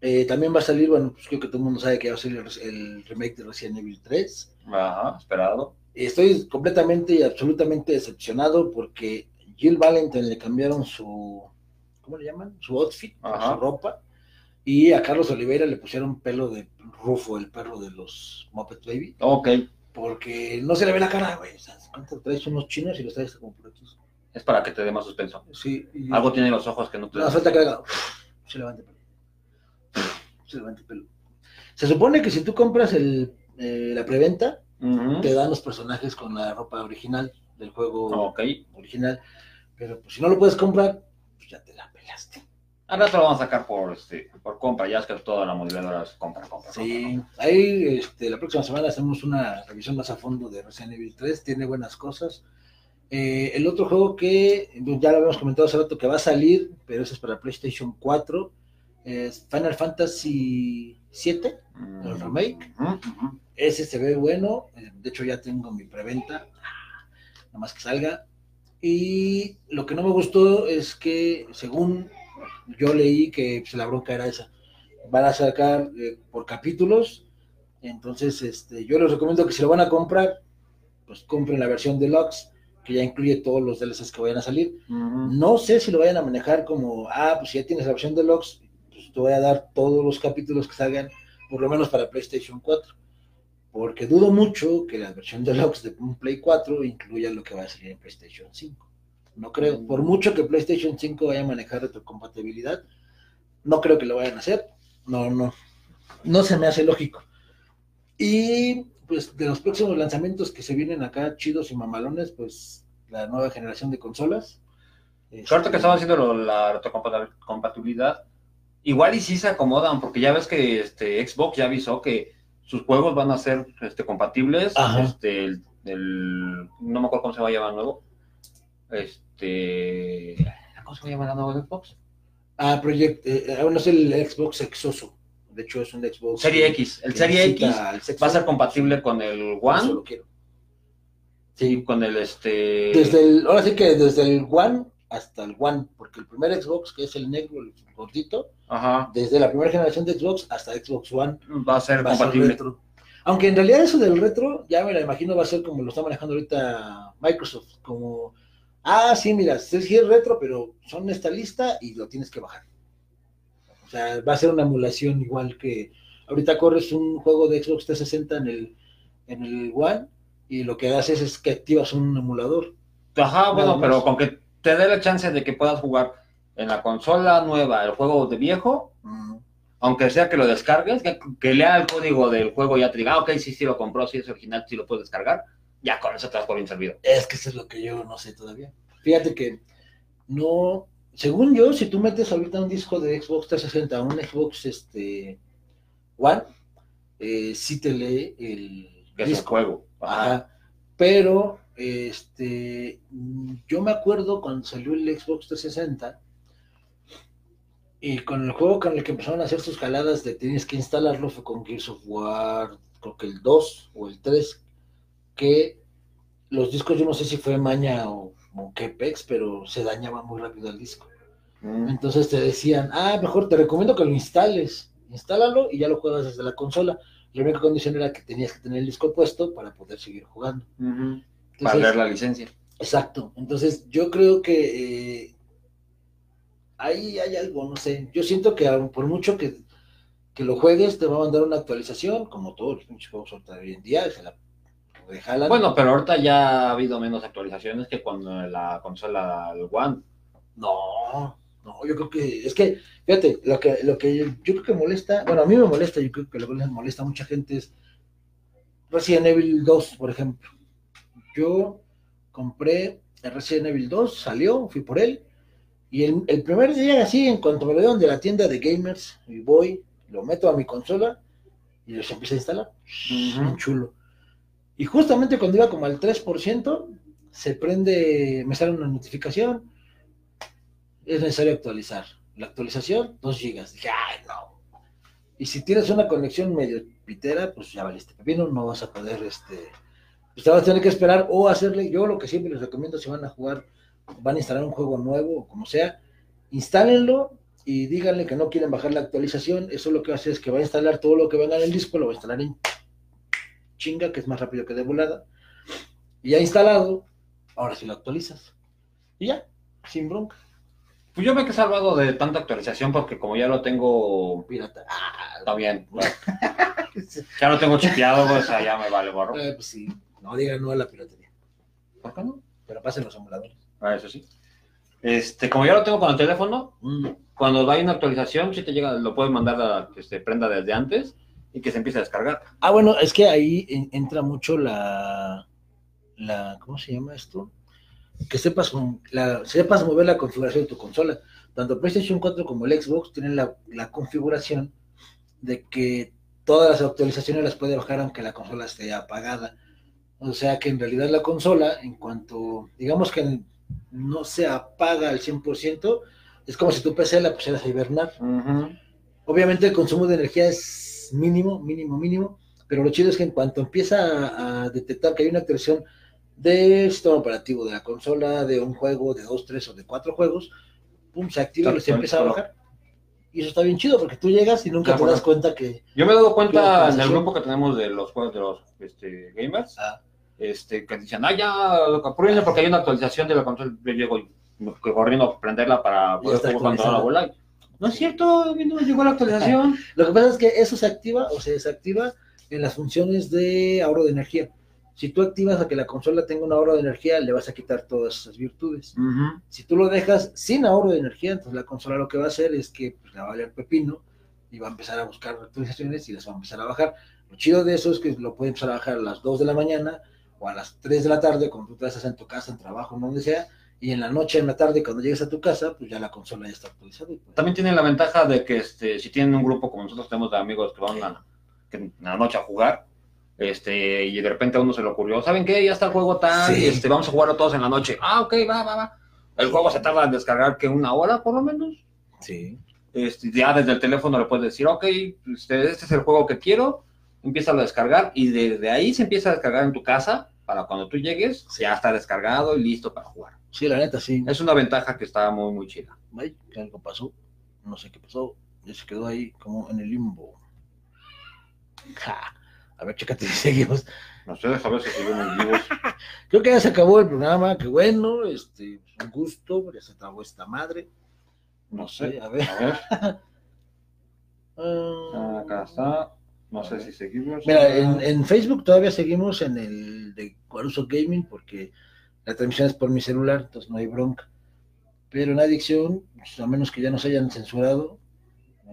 Speaker 1: Eh, también va a salir, bueno, pues creo que todo el mundo sabe que va a salir el, remake de Resident Evil 3.
Speaker 2: Ajá, esperado.
Speaker 1: Estoy completamente y absolutamente decepcionado porque Jill Valentine le cambiaron su, ¿cómo le llaman? Su outfit, su ropa. Y a Carlos Oliveira le pusieron pelo de Rufo, el perro de los Muppet Baby.
Speaker 2: Ok.
Speaker 1: Porque no se le ve la cara, güey. O sea, traes unos chinos y los traes como proyectos
Speaker 2: es para que te dé más suspenso.
Speaker 1: Sí.
Speaker 2: Algo tiene los ojos que no te.
Speaker 1: No, falta que haga. Se levante pelo. Se levante pelo. Se supone que si tú compras el, eh, la preventa, te dan los personajes con la ropa original del juego original. Pero pues, si no lo puedes comprar, pues ya te la pelaste.
Speaker 2: Ahora te lo vamos a sacar por, este, por compra, ya es que toda la moduladora es compra, compra.
Speaker 1: Sí, ahí este, la próxima semana hacemos una revisión más a fondo de Resident Evil 3, tiene buenas cosas. Eh, el otro juego que ya lo habíamos comentado hace rato que va a salir, pero ese es para PlayStation 4, es Final Fantasy 7, el remake. Ese se ve bueno, eh, de hecho ya tengo mi preventa, nada más que salga. Y lo que no me gustó es que, según yo leí que pues, la bronca era esa, van a sacar eh, por capítulos, entonces este, yo les recomiendo que si lo van a comprar, pues compren la versión deluxe, que ya incluye todos los DLCs que vayan a salir. No sé si lo vayan a manejar como, ah, pues si ya tienes la versión deluxe, pues te voy a dar todos los capítulos que salgan, por lo menos para PlayStation 4 porque dudo mucho que la versión deluxe de Play 4 incluya lo que va a salir en PlayStation 5. No creo, por mucho que PlayStation 5 vaya a manejar retrocompatibilidad, no creo que lo vayan a hacer. No, no, no se me hace lógico. Y pues de los próximos lanzamientos que se vienen acá, chidos y mamalones, pues la nueva generación de consolas.
Speaker 2: Suerte que estaba haciendo la retrocompatibilidad. Igual y sí se acomodan, porque ya ves que este Xbox ya avisó que sus juegos van a ser este, compatibles. Este, el, no me acuerdo cómo se va a llamar nuevo. Este, ¿Cómo se va a llamar el nuevo Xbox?
Speaker 1: Ah, Project, eh, bueno, es el Xbox Exoso. De hecho, es un Xbox.
Speaker 2: Serie X. El Serie X va a ser compatible con el One. Lo quiero. Sí, con el este.
Speaker 1: Desde el, ahora sí que desde el One hasta el One, porque el primer Xbox, que es el negro, el gordito, desde la primera generación de Xbox hasta Xbox One,
Speaker 2: va a ser compatible.
Speaker 1: Aunque en realidad eso del retro, ya me lo imagino, va a ser como lo está manejando ahorita Microsoft, como, ah, sí, mira, sí es retro, pero son esta lista y lo tienes que bajar. O sea, va a ser una emulación igual que ahorita corres un juego de Xbox 360 en el, en el One y lo que haces es que activas un emulador.
Speaker 2: Ajá, bueno, pero con que te dé la chance de que puedas jugar en la consola nueva el juego de viejo, aunque sea que lo descargues, que, lea el código del juego y ya te diga, ah, ok, sí, sí lo compró, sí es original, sí lo puedes descargar, ya con eso te vas por bien servido.
Speaker 1: Es que eso es lo que yo no sé todavía. Fíjate que no, según yo, si tú metes ahorita un disco de Xbox 360, un Xbox este, One, eh, sí te lee el
Speaker 2: disco. juego.
Speaker 1: Ajá. Pero este, yo me acuerdo cuando salió el Xbox 360 y con el juego con el que empezaron a hacer sus jaladas de tienes que instalarlo fue con Gears of War, creo que el 2 o el 3, que los discos yo no sé si fue maña o, o pex, pero se dañaba muy rápido el disco. Mm. Entonces te decían, ah, mejor te recomiendo que lo instales, instálalo y ya lo juegas desde la consola. La única condición era que tenías que tener el disco puesto para poder seguir jugando
Speaker 2: para leer la licencia.
Speaker 1: Exacto. Entonces, yo creo que eh, ahí hay algo, no sé. Yo siento que por mucho que, lo juegues, te va a mandar una actualización, como todos los pinches juegos hoy en día, se la
Speaker 2: Bueno, pero ahorita ya ha habido menos actualizaciones que cuando la consola el One.
Speaker 1: No, no, yo creo que, es que, fíjate, lo que, lo que yo, creo que molesta, bueno, a mí me molesta, yo creo que lo que les molesta a mucha gente es Resident Evil 2, por ejemplo yo compré el Resident Evil 2, salió, fui por él, y el, primer día así, en cuanto me lo dieron de la tienda de gamers, y voy, lo meto a mi consola y los empiezo a instalar. chulo. Y justamente cuando iba como al 3%, se prende, me sale una notificación, es necesario actualizar. La actualización, 2 gigas. Dije, ay, no. Y si tienes una conexión medio pitera, pues ya valiste pepino, no vas a poder este, Usted va a tener que esperar o hacerle, yo lo que siempre les recomiendo si van a jugar, van a instalar un juego nuevo o como sea, instálenlo y díganle que no quieren bajar la actualización, eso lo que va a hacer es que va a instalar todo lo que venga en el disco, lo va a instalar en chinga, que es más rápido que de volada, y ya instalado, ahora sí lo actualizas. Y ya, sin bronca.
Speaker 2: Pues yo me he salvado de tanta actualización porque como ya lo tengo
Speaker 1: pirata,
Speaker 2: ah, está bien. ya lo tengo chipeado, pues ya me vale borro.
Speaker 1: Eh, pues sí. No digan no a la piratería. ¿Por qué no? Pero pasen los emuladores.
Speaker 2: Ah, eso sí. Este, como ya lo tengo con el teléfono, mm. cuando hay una actualización, si te llega, lo puedes mandar a que se prenda desde antes y que se empiece a descargar.
Speaker 1: Ah, bueno, es que ahí entra mucho la, la, ¿cómo se llama esto? Que sepas, la, sepas mover la configuración de tu consola. Tanto PlayStation 4 como el Xbox tienen la, la configuración de que todas las actualizaciones las puede bajar aunque la consola esté apagada. O sea que en realidad la consola, en cuanto, digamos que no se apaga al 100%, es como si tu PC la pusieras a hibernar. Obviamente el consumo de energía es mínimo, mínimo, mínimo, pero lo chido es que en cuanto empieza a, detectar que hay una alteración del sistema operativo de la consola, de un juego, de dos, tres o de cuatro juegos, pum, se activa y se empieza a bajar. Y eso está bien chido porque tú llegas y nunca te das cuenta que.
Speaker 2: Yo me he dado cuenta en el grupo que tenemos de los juegos de los este, gamers, ah. este, que dicen, ah, ya, aprueben porque hay una actualización de la consola. Yo llego corriendo a prenderla para poder jugar cuando la bola. No es cierto, no llegó la actualización.
Speaker 1: Lo que pasa es que eso se activa o se desactiva en las funciones de ahorro de energía. Si tú activas a que la consola tenga un ahorro de energía, le vas a quitar todas esas virtudes. Si tú lo dejas sin ahorro de energía, entonces la consola lo que va a hacer es que pues, la va a valer pepino y va a empezar a buscar actualizaciones y las va a empezar a bajar. Lo chido de eso es que lo puede empezar a bajar a las 2 de la mañana o a las 3 de la tarde cuando tú estás en tu casa, en trabajo, en donde sea, y en la noche, en la tarde, cuando llegues a tu casa, pues ya la consola ya está actualizada. Pues
Speaker 2: También tiene la ventaja de que este, si tienen un grupo como nosotros tenemos de amigos que van a, en la noche a jugar, este, y de repente a uno se le ocurrió, ¿saben qué? Ya está el juego tal, este, vamos a jugarlo todos en la noche. Ah, ok, va, va, va. El juego se tarda en descargar que una hora por lo menos.
Speaker 1: Sí.
Speaker 2: Este, ya desde el teléfono le puedes decir, ok, este, este es el juego que quiero, empieza a descargar y desde ahí se empieza a descargar en tu casa para cuando tú llegues, ya está descargado y listo para jugar.
Speaker 1: Sí, la neta, sí.
Speaker 2: Es una ventaja que está muy, muy chida.
Speaker 1: Ay, que algo pasó. No sé qué pasó. Ya se quedó ahí como en el limbo. Ja. A ver, chécate si seguimos.
Speaker 2: No sé, déjame ver si seguimos vivos.
Speaker 1: Creo que ya se acabó el programa, qué bueno, este, un gusto, ya se acabó esta madre. No, sé, a ver. A ver.
Speaker 2: Ah, acá está. No sé si seguimos.
Speaker 1: Mira, en, en, Facebook todavía seguimos en el de Guaruso Gaming porque la transmisión es por mi celular, entonces no hay bronca. Pero en adicción, pues, a menos que ya nos hayan censurado.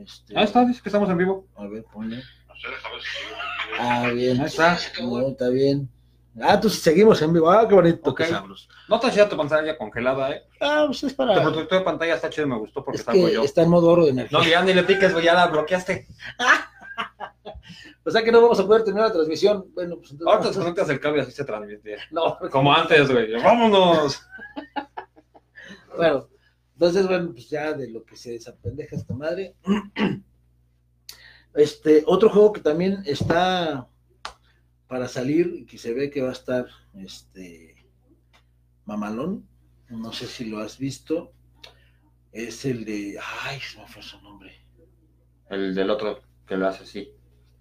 Speaker 2: Este... Ah, está, dice que estamos en vivo.
Speaker 1: A ver, ponle. No Ah, bien. Ahí está. No, está bien. Ah, entonces seguimos en vivo. Ah, qué bonito.
Speaker 2: Okay. No te hacía tu pantalla congelada, ¿eh?
Speaker 1: Ah, pues es para.
Speaker 2: Tu protector de pantalla está chido, me gustó porque
Speaker 1: es está que Está en modo oro de energía.
Speaker 2: No, ya ni le piques, ya la bloqueaste.
Speaker 1: o sea que no vamos a poder tener la transmisión. Bueno, pues
Speaker 2: entonces. Ahorita te conectas el cable así se transmite. No. Como antes, güey. ¡Vámonos!
Speaker 1: bueno, entonces, bueno, pues ya de lo que se desapendeja esta madre. Este, otro juego que también está para salir y que se ve que va a estar este mamalón, no sé si lo has visto, es el de, ay, se me fue su nombre.
Speaker 2: El del otro que lo hace así,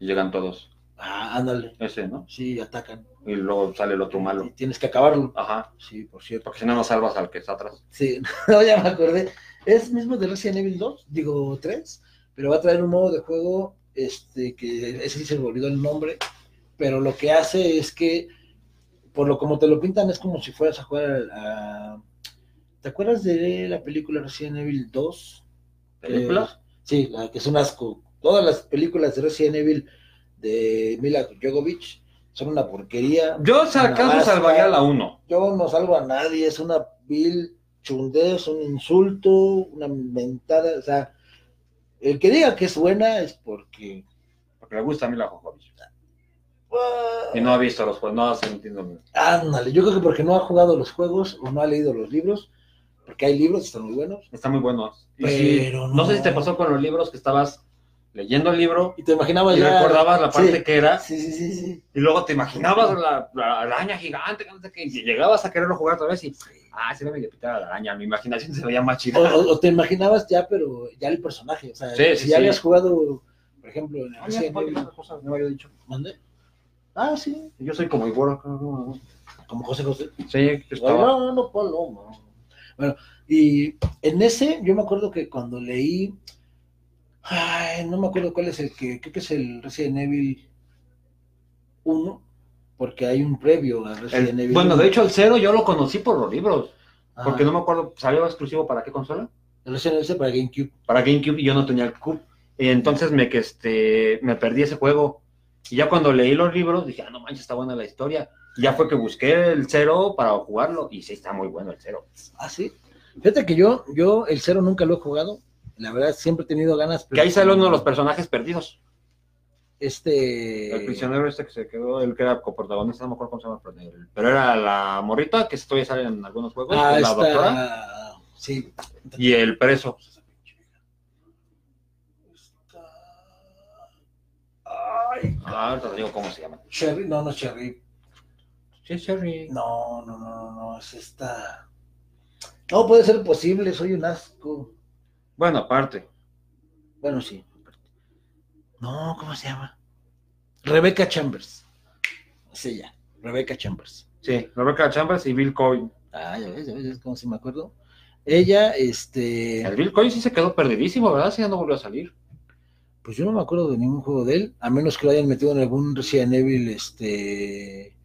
Speaker 2: y llegan todos.
Speaker 1: Ah, ándale.
Speaker 2: Ese, ¿no?
Speaker 1: Sí, atacan.
Speaker 2: Y luego sale el otro malo. Y
Speaker 1: tienes que acabarlo.
Speaker 2: Ajá.
Speaker 1: Sí, por cierto.
Speaker 2: Porque si no, no salvas al que está atrás.
Speaker 1: Sí, no, ya me acordé. Es mismo de Resident Evil 2, digo 3, pero va a traer un modo de juego este, que ese sí se me olvidó el nombre, pero lo que hace es que, por lo como te lo pintan, es como si fueras a jugar a... ¿Te acuerdas de la película Resident Evil 2?
Speaker 2: ¿Película?
Speaker 1: sí, la que es un asco. Todas las películas de Resident Evil de Mila Jovovich son una porquería.
Speaker 2: Yo acaso salvaría la 1.
Speaker 1: Yo no salvo a nadie, es una vil chundez, un insulto, una mentada, o sea, el que diga que es buena es porque.
Speaker 2: Porque le gusta a mí la Jojovich. y no ha visto los juegos, no ha sentido.
Speaker 1: Ándale, yo creo que porque no ha jugado los juegos o no ha leído los libros, porque hay libros, están muy buenos.
Speaker 2: Están muy buenos. Pero no... sé si te pasó con los libros que estabas leyendo el libro
Speaker 1: y te imaginabas
Speaker 2: y recordabas la parte que era
Speaker 1: sí, sí, sí, sí,
Speaker 2: y luego te imaginabas la, araña gigante que y llegabas a quererlo jugar otra vez y ah, se ve medio pitada la araña, mi imaginación se veía más chida.
Speaker 1: O, te imaginabas ya, pero ya el personaje, o sea, si ya habías jugado, por ejemplo, en el
Speaker 2: Resident Evil. no me había dicho.
Speaker 1: ¿Dónde? Ah, sí.
Speaker 2: Yo soy como igual
Speaker 1: Como José José.
Speaker 2: Sí,
Speaker 1: estaba. No, no, Paloma. Bueno, y en ese, yo me acuerdo que cuando leí, ay, no me acuerdo cuál es el que, creo que es el Resident Evil 1 porque hay un previo a Resident Evil.
Speaker 2: Bueno, de hecho, el cero yo lo conocí por los libros. Porque no me acuerdo, ¿salió exclusivo para qué consola?
Speaker 1: El Resident Evil para GameCube.
Speaker 2: Para GameCube y yo no tenía el Cube. Entonces me, que este, me perdí ese juego. Y ya cuando leí los libros dije, ah, no manches, está buena la historia. Y ya fue que busqué el cero para jugarlo. Y sí, está muy bueno el cero.
Speaker 1: Ah, sí. Fíjate que yo, yo el cero nunca lo he jugado. La verdad, siempre he tenido ganas.
Speaker 2: Que ahí sale uno de los personajes perdidos
Speaker 1: este...
Speaker 2: El prisionero este que se quedó, el que era coprotagonista, no me acuerdo cómo se llama, pero era la morrita que todavía sale en algunos juegos,
Speaker 1: ah,
Speaker 2: la doctora.
Speaker 1: Sí.
Speaker 2: Y el preso. Ay, ah, te digo cómo se llama.
Speaker 1: Cherry, no, no Cherry.
Speaker 2: Sí, Cherry.
Speaker 1: No, no, no, no, es esta. No puede ser posible, soy un asco.
Speaker 2: Bueno, aparte.
Speaker 1: Bueno, sí. No, ¿cómo se llama? Rebecca Chambers. Es ella, Rebecca Chambers.
Speaker 2: Sí, Rebecca Chambers y Bill Coyne.
Speaker 1: Ah, ya ves, ya ves, como si me acuerdo. Ella, este.
Speaker 2: El Bill Coyne sí se quedó perdidísimo, ¿verdad? Si ya no volvió a salir.
Speaker 1: Pues yo no me acuerdo de ningún juego de él, a menos que lo hayan metido en algún Resident Evil, este.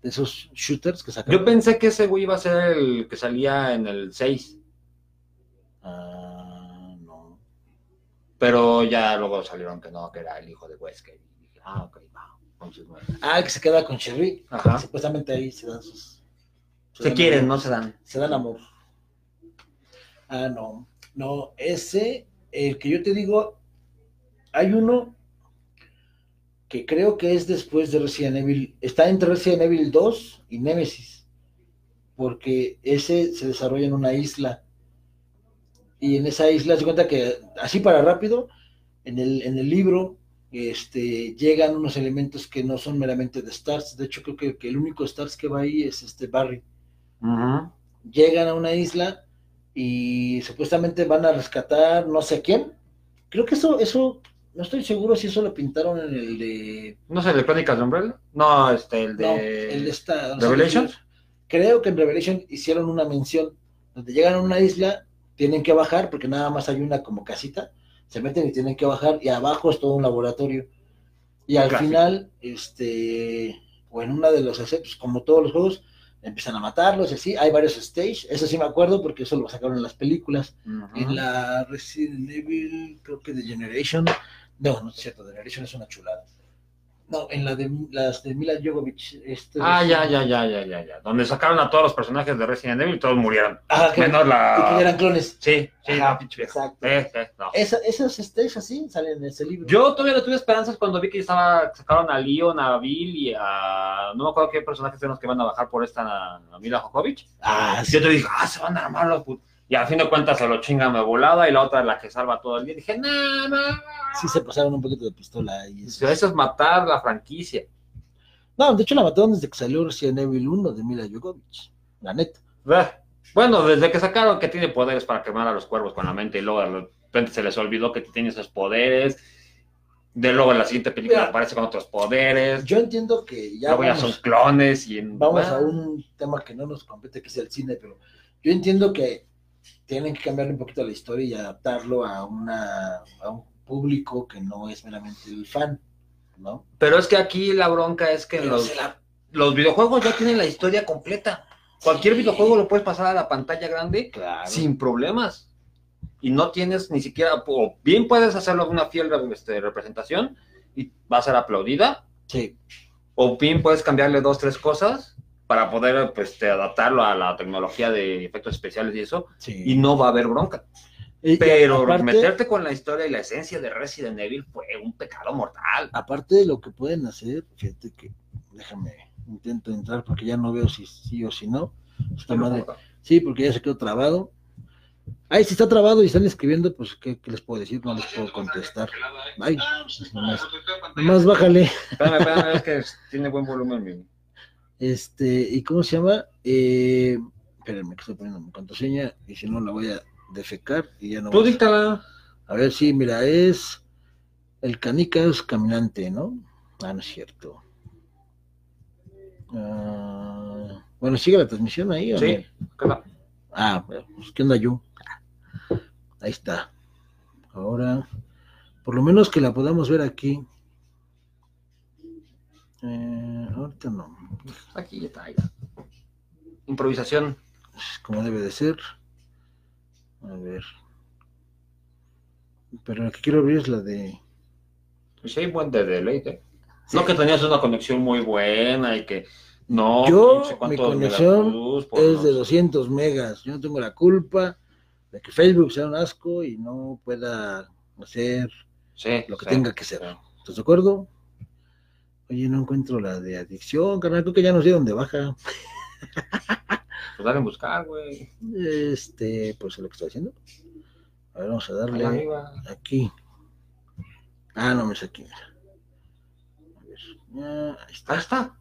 Speaker 1: De esos shooters que sacaron.
Speaker 2: Yo pensé que ese güey iba a ser el que salía en el 6.
Speaker 1: Ah.
Speaker 2: Pero ya luego salieron que no, que era el hijo de Wesker. Y dije, ah, ok, va.
Speaker 1: Ah, que se queda con Cherry. Ajá. Supuestamente ahí se dan sus.
Speaker 2: Se, quieren, no se dan.
Speaker 1: Se dan amor. Ah, no. No, ese, el que yo te digo, hay uno que creo que es después de Resident Evil, está entre Resident Evil 2 y Nemesis, porque ese se desarrolla en una isla. Y en esa isla se cuenta que, así para rápido, en el, en el libro este, llegan unos elementos que no son meramente de Stars. De hecho, creo que, el único Stars que va ahí es este Barry. Llegan a una isla y supuestamente van a rescatar no sé quién. Creo que eso, eso, no estoy seguro si eso lo pintaron en el de.
Speaker 2: ¿No sé, el de Crónicas de Umbrella? No, este, el de.
Speaker 1: el de esta.
Speaker 2: ¿Revelation?
Speaker 1: creo que en Revelation hicieron una mención donde llegan a una isla, tienen que bajar porque nada más hay una como casita se meten y tienen que bajar y abajo es todo un laboratorio. Y al final, este, o en una de los pues, como todos los juegos, empiezan a matarlos y así. Hay varios stages, eso sí me acuerdo porque eso lo sacaron en las películas. En la Resident Evil, creo que de Generation, no, no es cierto, Generation es una chulada. No, en la de las de Mila Jovovich. Este,
Speaker 2: ah, ya, ya, ya, ya, ya, ya. Donde sacaron a todos los personajes de Resident Evil y todos murieron. Ah, Menos la.
Speaker 1: Y que eran clones.
Speaker 2: Sí, sí, Ajá, Exacto.
Speaker 1: Eh, eh, no. Esa, esos stages así salen en ese libro.
Speaker 2: Yo todavía no tuve esperanzas cuando vi que estaba, sacaron a Leon, a Bill y a. No me acuerdo qué personajes eran los que van a bajar por esta Mila Jovovich. Ah, sí. Yo te dije, ah, se van a armar los putos. Y a fin de cuentas se lo chingan de volada y la otra es la que salva todo el día. Dije, no, no.
Speaker 1: Sí, se pasaron un poquito de pistola. Y
Speaker 2: eso. eso es matar la franquicia.
Speaker 1: No, de hecho la mataron desde que salió Resident Evil 1 de Mila Jovovich. La neta.
Speaker 2: Bueno, desde que sacaron que tiene poderes para quemar a los cuervos con la mente y luego de repente se les olvidó que tiene esos poderes. De luego en la siguiente película aparece con otros poderes.
Speaker 1: Yo entiendo que ya.
Speaker 2: Luego ya son clones y
Speaker 1: Vamos a un tema que no nos compete, que es el cine, pero yo entiendo que tienen que cambiarle un poquito la historia y adaptarlo a, una, a un público que no es meramente el fan, ¿no?
Speaker 2: Pero es que aquí la bronca es que los, los videojuegos ya tienen la historia completa. Cualquier videojuego lo puedes pasar a la pantalla grande sin problemas. Y no tienes ni siquiera, o bien puedes hacerlo una fiel este, representación y va a ser aplaudida.
Speaker 1: Sí.
Speaker 2: O bien puedes cambiarle dos, tres cosas para poder pues, adaptarlo a la tecnología de efectos especiales y eso, y no va a haber bronca. Pero meterte con la historia y la esencia de Resident Evil fue un pecado mortal.
Speaker 1: Aparte de lo que pueden hacer, fíjate que, déjame, intento entrar porque ya no veo si sí o si no. sí, porque ya se quedó trabado. Ay, si está trabado y están escribiendo, pues, ¿qué, les puedo decir? No les puedo contestar. Ay, nomás, bájale.
Speaker 2: Espérame, espérame, es que tiene buen volumen.
Speaker 1: Este, ¿y cómo se llama? Eh, espérenme que estoy poniendo mi contraseña y si no la voy a defecar y ya no.
Speaker 2: Tú díctala.
Speaker 1: A ver, sí, mira, es el canicas caminante, ¿no? Ah, no es cierto. Ah, bueno, sigue la transmisión ahí. ¿o
Speaker 2: sí,
Speaker 1: Ah, pues, ¿qué onda yo? Ahí está. Ahora, por lo menos que la podamos ver aquí. Eh, ahorita no.
Speaker 2: Aquí ya está. Improvisación.
Speaker 1: Como debe de ser. A ver. Pero la que quiero abrir es la de.
Speaker 2: Pues hay buen de deleite. No que tenías una conexión muy buena y que. No,
Speaker 1: yo, mi conexión es de 200 megas. Yo no tengo la culpa de que Facebook sea un asco y no pueda hacer lo que tenga que ser. ¿Estás de acuerdo? Oye, no encuentro la de adicción, carnal, creo que ya no sé dónde baja.
Speaker 2: Pues dale a buscar, güey.
Speaker 1: Este, pues es lo que estoy haciendo. A ver, vamos a darle aquí. Ah, no me aquí. A ver. ahí está.
Speaker 2: Ahí está.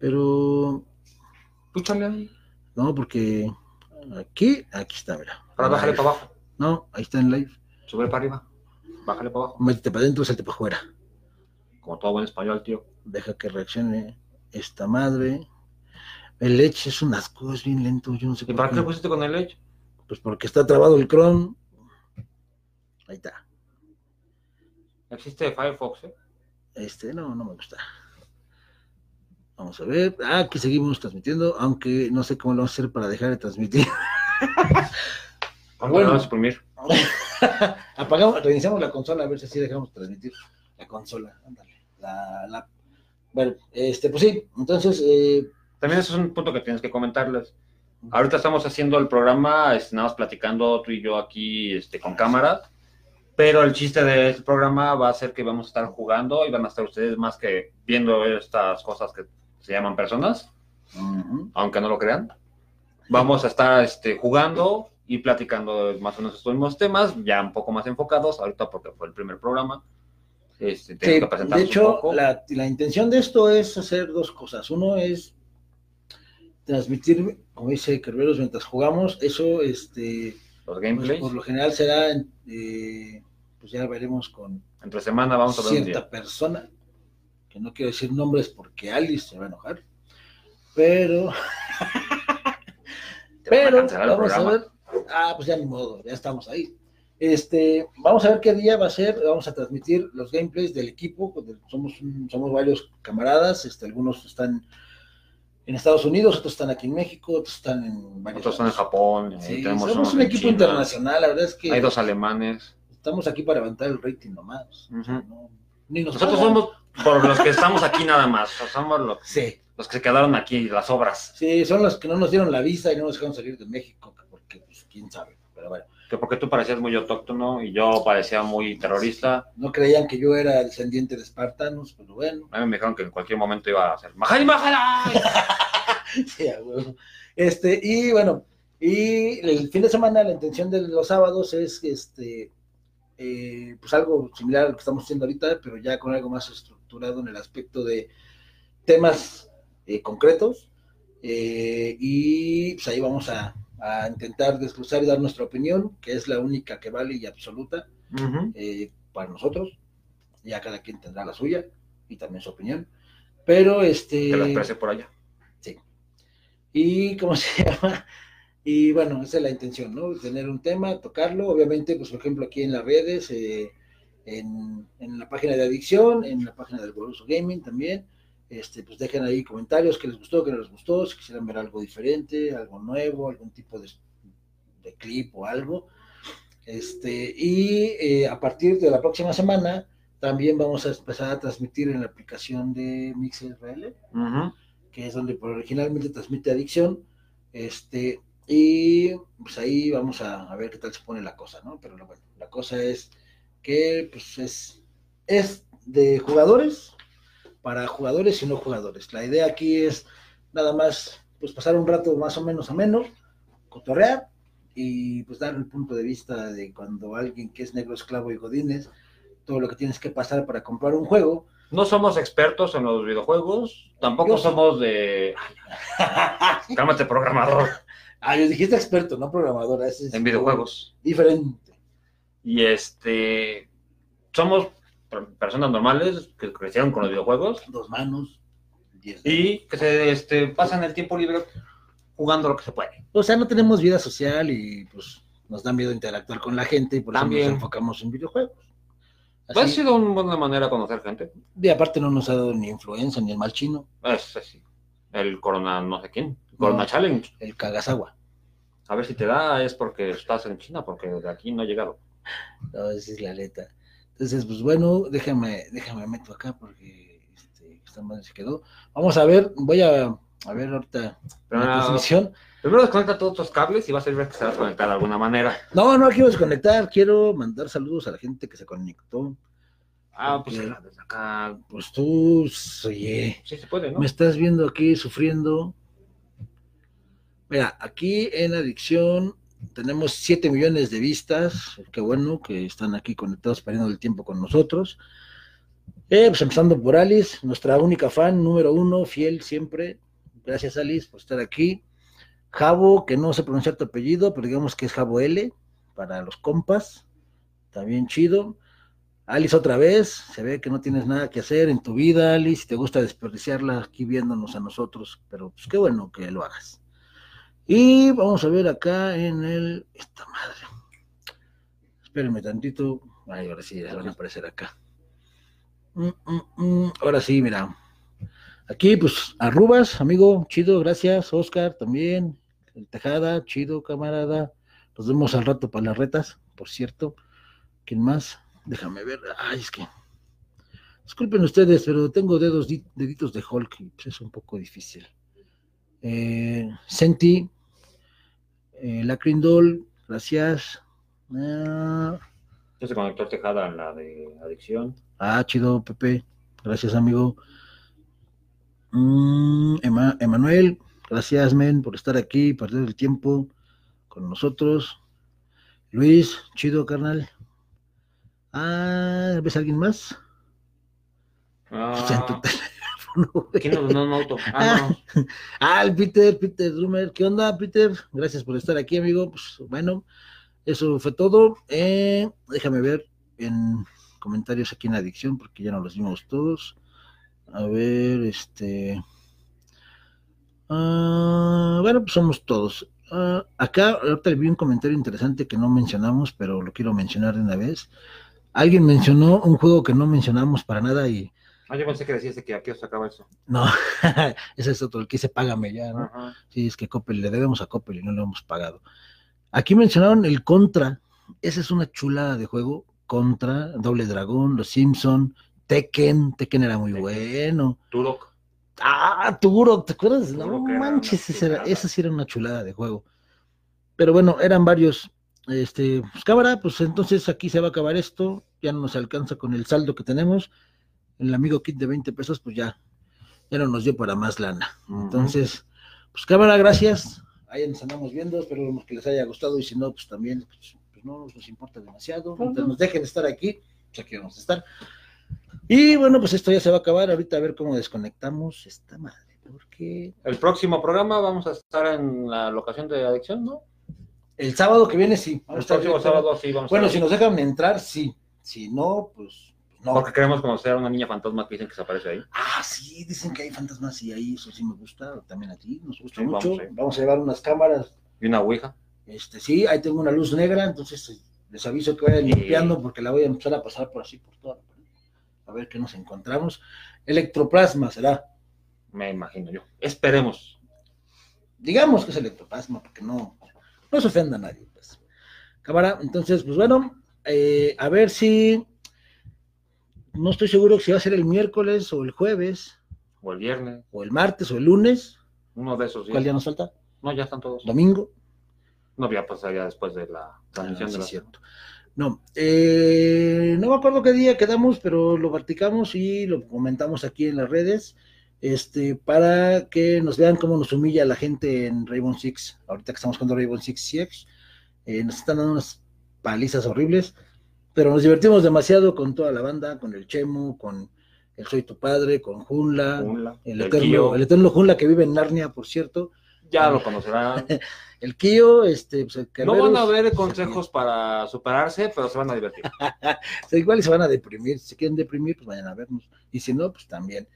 Speaker 1: Pero.
Speaker 2: Púchale ahí.
Speaker 1: No, porque. Aquí, aquí está, mira.
Speaker 2: Ahora bájale para abajo.
Speaker 1: No, ahí está en live.
Speaker 2: Sube para arriba. Bájale para abajo.
Speaker 1: Métete para adentro, salte para afuera.
Speaker 2: Como todo buen español, tío.
Speaker 1: Deja que reaccione esta madre. El Edge es un asco, es bien lento. Yo no sé
Speaker 2: ¿Y para qué le pusiste con el Edge?
Speaker 1: Pues porque está trabado el Chrome. Ahí está.
Speaker 2: Existe Firefox, ¿eh?
Speaker 1: Este, no, no me gusta. Vamos a ver. Ah, aquí seguimos transmitiendo, aunque no sé cómo lo vamos a hacer para dejar de transmitir.
Speaker 2: bueno, vamos a exprimir.
Speaker 1: Apagamos, reiniciamos la consola a ver si así dejamos transmitir la consola. Ándale. La, la... Bueno, este, pues sí, entonces. Eh...
Speaker 2: También eso es un punto que tienes que comentarles. Ahorita estamos haciendo el programa, este, nada más platicando tú y yo aquí este, con cámara, pero el chiste de este programa va a ser que vamos a estar jugando y van a estar ustedes más que viendo estas cosas que se llaman personas, aunque no lo crean. Vamos a estar este, jugando y platicando más o menos estos mismos temas, ya un poco más enfocados, ahorita porque fue el primer programa.
Speaker 1: Este, sí, de hecho, la, la, intención de esto es hacer dos cosas. Uno es transmitir, como dice Kerberos, mientras jugamos, eso, este,
Speaker 2: los gameplays.
Speaker 1: por lo general será, eh, pues ya veremos con
Speaker 2: entre semana vamos a
Speaker 1: ver cierta persona, que no quiero decir nombres porque Alice se va a enojar, pero, pero vamos a ver, ah, pues ya ni modo, ya estamos ahí. Este, vamos a ver qué día va a ser, vamos a transmitir los gameplays del equipo, somos, somos varios camaradas, este, algunos están en Estados Unidos, otros están aquí en México, otros están en
Speaker 2: varios Otros están en Japón.
Speaker 1: Sí, somos un equipo internacional, la verdad es que...
Speaker 2: Hay dos alemanes.
Speaker 1: Estamos aquí para levantar el rating nomás.
Speaker 2: Nosotros somos por los que estamos aquí nada más, somos los, los que se quedaron aquí, las obras.
Speaker 1: Sí, son los que no nos dieron la visa y no nos dejaron salir de México, porque pues quién sabe, pero bueno
Speaker 2: que porque tú parecías muy autóctono y yo parecía muy terrorista.
Speaker 1: No creían que yo era descendiente de espartanos, pero bueno.
Speaker 2: A mí me dijeron que en cualquier momento iba a ser ¡Majari, Majara!
Speaker 1: sí, bueno. Este, y bueno, y el fin de semana la intención de los sábados es este eh, pues algo similar a lo que estamos haciendo ahorita, pero ya con algo más estructurado en el aspecto de temas eh, concretos. Eh, y pues ahí vamos a, a intentar desglosar y dar nuestra opinión, que es la única que vale y absoluta eh, para nosotros. Ya cada quien tendrá la suya y también su opinión. Pero este.
Speaker 2: Que la exprese por allá.
Speaker 1: Sí. Y cómo se llama. Y bueno, esa es la intención, ¿no? Tener un tema, tocarlo. Obviamente, pues por ejemplo, aquí en las redes, eh, en, en, la página de adicción, en la página del Goloso Gaming también. Este, pues dejen ahí comentarios que les gustó, que no les gustó, si quisieran ver algo diferente, algo nuevo, algún tipo de, clip o algo. Este, y eh, a partir de la próxima semana también vamos a empezar a transmitir en la aplicación de MixRL, que es donde originalmente transmite Adicción. Este, y pues ahí vamos a, ver qué tal se pone la cosa, ¿no? Pero bueno, la cosa es que pues es, es de jugadores para jugadores y no jugadores. La idea aquí es nada más pues pasar un rato más o menos ameno, cotorrear y pues dar el punto de vista de cuando alguien que es negro, esclavo y godines, todo lo que tienes que pasar para comprar un juego.
Speaker 2: No somos expertos en los videojuegos, tampoco somos de... Cálmate, programador.
Speaker 1: Ah, yo dijiste experto, no programador.
Speaker 2: en videojuegos.
Speaker 1: Diferente.
Speaker 2: Y este... Somos personas normales que crecieron con los videojuegos.
Speaker 1: Dos manos.
Speaker 2: y que se este, pasan el tiempo libre jugando lo que se puede.
Speaker 1: O sea, no tenemos vida social y pues nos da miedo interactuar con la gente y por eso nos enfocamos en videojuegos.
Speaker 2: Pues, ha sido una buena manera de conocer gente.
Speaker 1: Y aparte no nos ha dado ni influencia ni el mal chino.
Speaker 2: Es así. El Corona no sé quién. Corona Challenge.
Speaker 1: El Kagasawa.
Speaker 2: A ver si te da es porque estás en China, porque de aquí no ha llegado.
Speaker 1: No, esa es la neta. Entonces, pues bueno, déjame, déjame meto acá porque este, esta madre se quedó. Vamos a ver, voy a, a ver ahorita
Speaker 2: la transmisión. Primero desconecta todos tus cables y vas a ver que se va a conectar de alguna manera.
Speaker 1: No, no quiero desconectar, quiero mandar saludos a la gente que se conectó.
Speaker 2: Ah, pues desde acá.
Speaker 1: Pues tú, oye.
Speaker 2: Sí, se puede, ¿no?
Speaker 1: Me estás viendo aquí sufriendo. Mira, aquí en adicción tenemos 7 millones de vistas, qué bueno que están aquí conectados perdiendo el tiempo con nosotros. Eh, pues empezando por Alice, nuestra única fan, número uno, fiel siempre. Gracias Alice por estar aquí. Javo, que no sé pronunciar tu apellido, pero digamos que es Javo L, para los compas. También chido. Alice otra vez, se ve que no tienes nada que hacer en tu vida, Alice, te gusta desperdiciarla aquí viéndonos a nosotros, pero pues qué bueno que lo hagas. Y vamos a ver acá en el... Esta madre. Espérenme tantito. Ay, ahora sí, ya van a aparecer acá. Mm, mm, mm. Ahora sí, mira. Aquí, pues, arrubas, amigo, chido, gracias. Oscar también. El Tejada, chido, camarada. Nos vemos al rato para las retas, por cierto. ¿Quién más? Déjame ver. Ay, es que. Disculpen ustedes, pero tengo dedos, deditos de Hulk y pues es un poco difícil. Eh, Senti, eh, Lacrindol, gracias.
Speaker 2: Ah. Ya se conectó Tejada en la de adicción.
Speaker 1: Ah, chido, Pepe. Gracias, amigo. Mm, Emanuel, gracias, men, por estar aquí, perder el tiempo con nosotros. Luis, chido, carnal. Ah, ¿ves a alguien más?
Speaker 2: Ah, ¿Quién nos un auto? Ah,
Speaker 1: no. ah, el Peter, Peter Drummer. ¿Qué onda, Peter? Gracias por estar aquí, amigo. Pues bueno, eso fue todo. Eh, déjame ver en comentarios aquí en Adicción, porque ya no los vimos todos. A ver, este. Ah, bueno, pues somos todos. Ah, acá ahorita vi un comentario interesante que no mencionamos, pero lo quiero mencionar de una vez. Alguien mencionó un juego que no mencionamos para nada y...
Speaker 2: Ah, yo pensé que decías que aquí os acaba eso.
Speaker 1: No, ese es otro, el que dice págame ya, ¿no? Sí, es que Coppel, le debemos a Coppel y no le hemos pagado. Aquí mencionaron el Contra, esa es una chulada de juego, Contra, Doble Dragón, Los Simpson, Tekken, Tekken era muy bueno.
Speaker 2: Turok.
Speaker 1: Ah, Turok, ¿te acuerdas? no manches, esa sí era una chulada de juego. Pero bueno, eran varios este, pues cámara, pues entonces aquí se va a acabar esto, ya no nos alcanza con el saldo que tenemos, el amigo kit de 20 pesos, pues ya, ya no nos dio para más lana. Entonces, pues cámara, gracias, ahí nos andamos viendo, espero que les haya gustado y si no, pues también, pues, pues no nos importa demasiado, entonces nos dejen estar aquí, pues aquí vamos a estar. Y bueno, pues esto ya se va a acabar, ahorita a ver cómo desconectamos esta madre, porque...
Speaker 2: El próximo programa vamos a estar en la locación de adicción, ¿no?
Speaker 1: El sábado que viene sí.
Speaker 2: El próximo sábado sí vamos
Speaker 1: Bueno, si nos dejan entrar, sí. Si no, pues, pues no.
Speaker 2: Porque queremos conocer a una niña fantasma que dicen que se aparece ahí.
Speaker 1: Ah, sí, dicen que hay fantasmas y ahí eso sí me gusta. También a ti, nos gusta mucho. Vamos, a llevar unas cámaras.
Speaker 2: Y una ouija.
Speaker 1: Este, sí, ahí tengo una luz negra, entonces eh, les aviso que vayan limpiando porque la voy a empezar a pasar por así, por toda A ver qué nos encontramos. Electroplasma será.
Speaker 2: Me imagino yo. Esperemos.
Speaker 1: Digamos que es electroplasma, porque no, no se ofenda a nadie, pues. Cámara, entonces, pues bueno, eh, a ver si, no estoy seguro si va a ser el miércoles o el jueves.
Speaker 2: O el viernes.
Speaker 1: O el martes o el lunes.
Speaker 2: Uno de esos
Speaker 1: días. ¿Cuál día nos falta?
Speaker 2: No, ya están todos.
Speaker 1: ¿Domingo?
Speaker 2: No, ya pasaría después de la transmisión ah, de la...
Speaker 1: cierto. No, eh, no me acuerdo qué día quedamos, pero lo practicamos y lo comentamos aquí en las redes este, para que nos vean cómo nos humilla la gente en Rainbow Six, ahorita que estamos jugando Rainbow Six Siege, eh, nos están dando unas palizas horribles, pero nos divertimos demasiado con toda la banda, con el Chemo, con el Soy tu Padre, con Junla, el, eterno, el, eterno Junla que vive en Narnia, por cierto.
Speaker 2: Ya lo conocerán.
Speaker 1: el Kio, este, pues,
Speaker 2: No van a ver consejos para superarse, pero se van a divertir.
Speaker 1: igual y se van a deprimir, si quieren deprimir, pues vayan a vernos, y si no, pues también.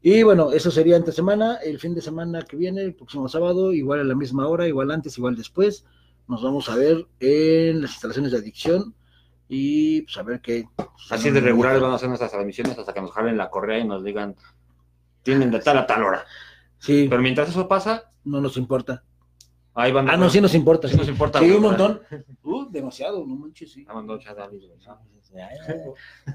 Speaker 1: Y bueno, eso sería entre semana, el fin de semana que viene, el próximo sábado, igual a la misma hora, igual antes, igual después, nos vamos a ver en las instalaciones de adicción y pues a ver qué.
Speaker 2: Así de regulares van a hacer nuestras transmisiones hasta que nos jalen la correa y nos digan, tienen de tal a tal hora.
Speaker 1: Sí.
Speaker 2: Pero mientras eso pasa,
Speaker 1: no nos importa.
Speaker 2: Ahí van
Speaker 1: ah, no, sí nos importa.
Speaker 2: Sí, nos importa.
Speaker 1: Sí, un montón. Uh, demasiado, no manches, sí.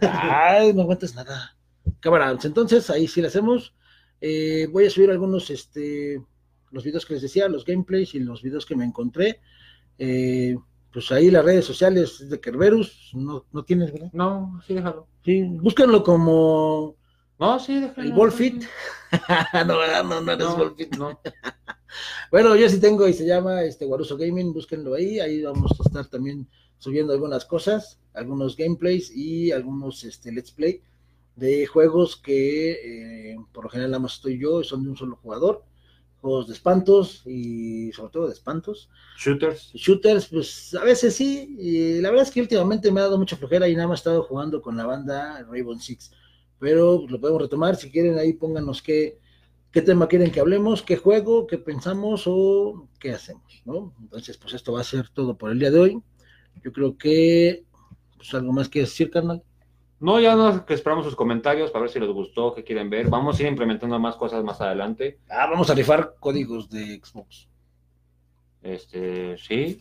Speaker 1: Ay, no aguantas nada. Cámara, entonces ahí sí le hacemos. Eh, voy a subir algunos, este, los videos que les decía, los gameplays y los videos que me encontré. Eh, pues ahí las redes sociales de Kerberus, no, no tienes, ¿verdad?
Speaker 2: No, sí, déjalo.
Speaker 1: Sí, búsquenlo como
Speaker 2: No, sí, déjalo.
Speaker 1: El Ballfit. no, no, no eres Ballfit. No. bueno, yo sí tengo y se llama este Guaruso Gaming, búsquenlo ahí, ahí vamos a estar también subiendo algunas cosas, algunos gameplays y algunos este, let's play de juegos que eh, por lo general nada más estoy yo, son de un solo jugador, juegos de espantos y sobre todo de espantos.
Speaker 2: Shooters.
Speaker 1: Shooters, pues a veces sí, y la verdad es que últimamente me ha dado mucha flojera y nada más he estado jugando con la banda Raven Six, pero lo podemos retomar, si quieren ahí pónganos qué, qué tema quieren que hablemos, qué juego, qué pensamos o qué hacemos, ¿no? Entonces, pues esto va a ser todo por el día de hoy. Yo creo que, pues algo más que decir, carnal.
Speaker 2: No, ya no, que esperamos sus comentarios para ver si les gustó, qué quieren ver. Vamos a ir implementando más cosas más adelante.
Speaker 1: Ah, vamos a rifar códigos de Xbox.
Speaker 2: Este, sí.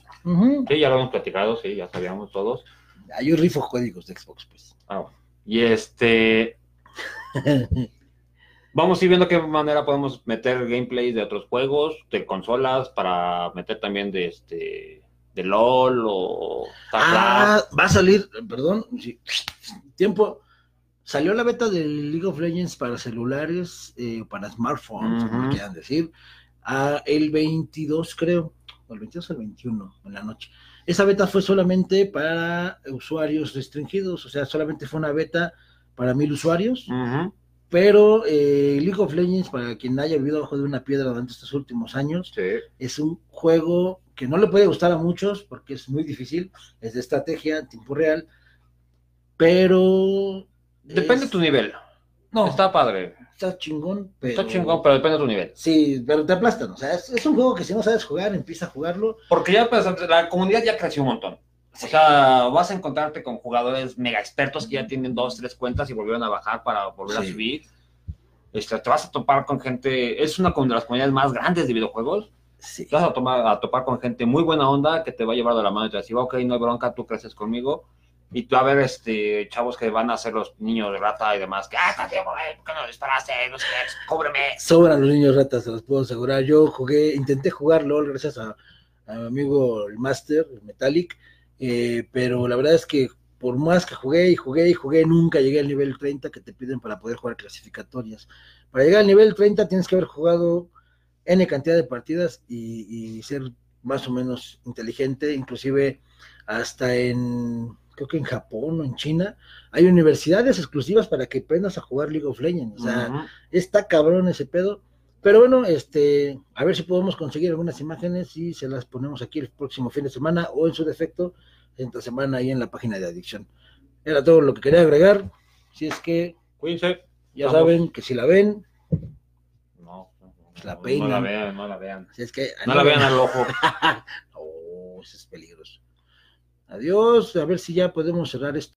Speaker 2: Sí, ya lo hemos platicado, sí, ya sabíamos todos.
Speaker 1: Ah, yo rifo códigos de Xbox, pues.
Speaker 2: Ah, y este. vamos a ir viendo qué manera podemos meter gameplays de otros juegos, de consolas, para meter también de este de LOL o...
Speaker 1: Ah, va a salir, perdón, tiempo, salió la beta de League of Legends para celulares, eh, para smartphones, como quieran decir, a el 22 creo, o el 22 o el 21 en la noche. Esa beta fue solamente para usuarios restringidos, o sea, solamente fue una beta para mil usuarios. Pero eh, League of Legends, para quien haya vivido bajo de una piedra durante estos últimos años, es un juego que no le puede gustar a muchos porque es muy difícil, es de estrategia, tiempo real, pero...
Speaker 2: Depende de tu nivel. No. Está padre.
Speaker 1: Está chingón,
Speaker 2: pero... Está chingón, pero depende de tu nivel.
Speaker 1: Sí, pero te aplastan. O sea, es, un juego que si no sabes jugar, empieza a jugarlo.
Speaker 2: Porque ya pues, la comunidad ya creció un montón. O sea, vas a encontrarte con jugadores mega expertos que ya tienen dos, tres cuentas y volvieron a bajar para volver a subir. Este, te vas a topar con gente, es una de las comunidades más grandes de videojuegos. Sí. Te vas a, tomar, a topar con gente muy buena onda que te va a llevar de la mano y te va a decir, ok, no hay bronca, tú creces conmigo. Y tú a ver, este, chavos que van a ser los niños de rata y demás, que, ah, tío, ¿por qué no disparaste? No sé cóbreme.
Speaker 1: Sobran los niños ratas, se los puedo asegurar. Yo jugué, intenté jugar LOL gracias a, a mi amigo el Master, el Metallic eh, pero la verdad es que por más que jugué y jugué y jugué, nunca llegué al nivel 30 que te piden para poder jugar clasificatorias. Para llegar al nivel 30 tienes que haber jugado N cantidad de partidas y, ser más o menos inteligente, inclusive hasta en, creo que en Japón o en China, hay universidades exclusivas para que aprendas a jugar League of Legends. O sea, está cabrón ese pedo. Pero bueno, este, a ver si podemos conseguir algunas imágenes y se las ponemos aquí el próximo fin de semana o en su defecto, esta semana ahí en la página de adicción. Era todo lo que quería agregar. Si es que,
Speaker 2: cuídense.
Speaker 1: Ya saben que si la ven,
Speaker 2: no,
Speaker 1: la peinan.
Speaker 2: No la vean, no la vean.
Speaker 1: Si es que,
Speaker 2: no la vean al ojo.
Speaker 1: no, eso es peligroso. Adiós, a ver si ya podemos cerrar esto.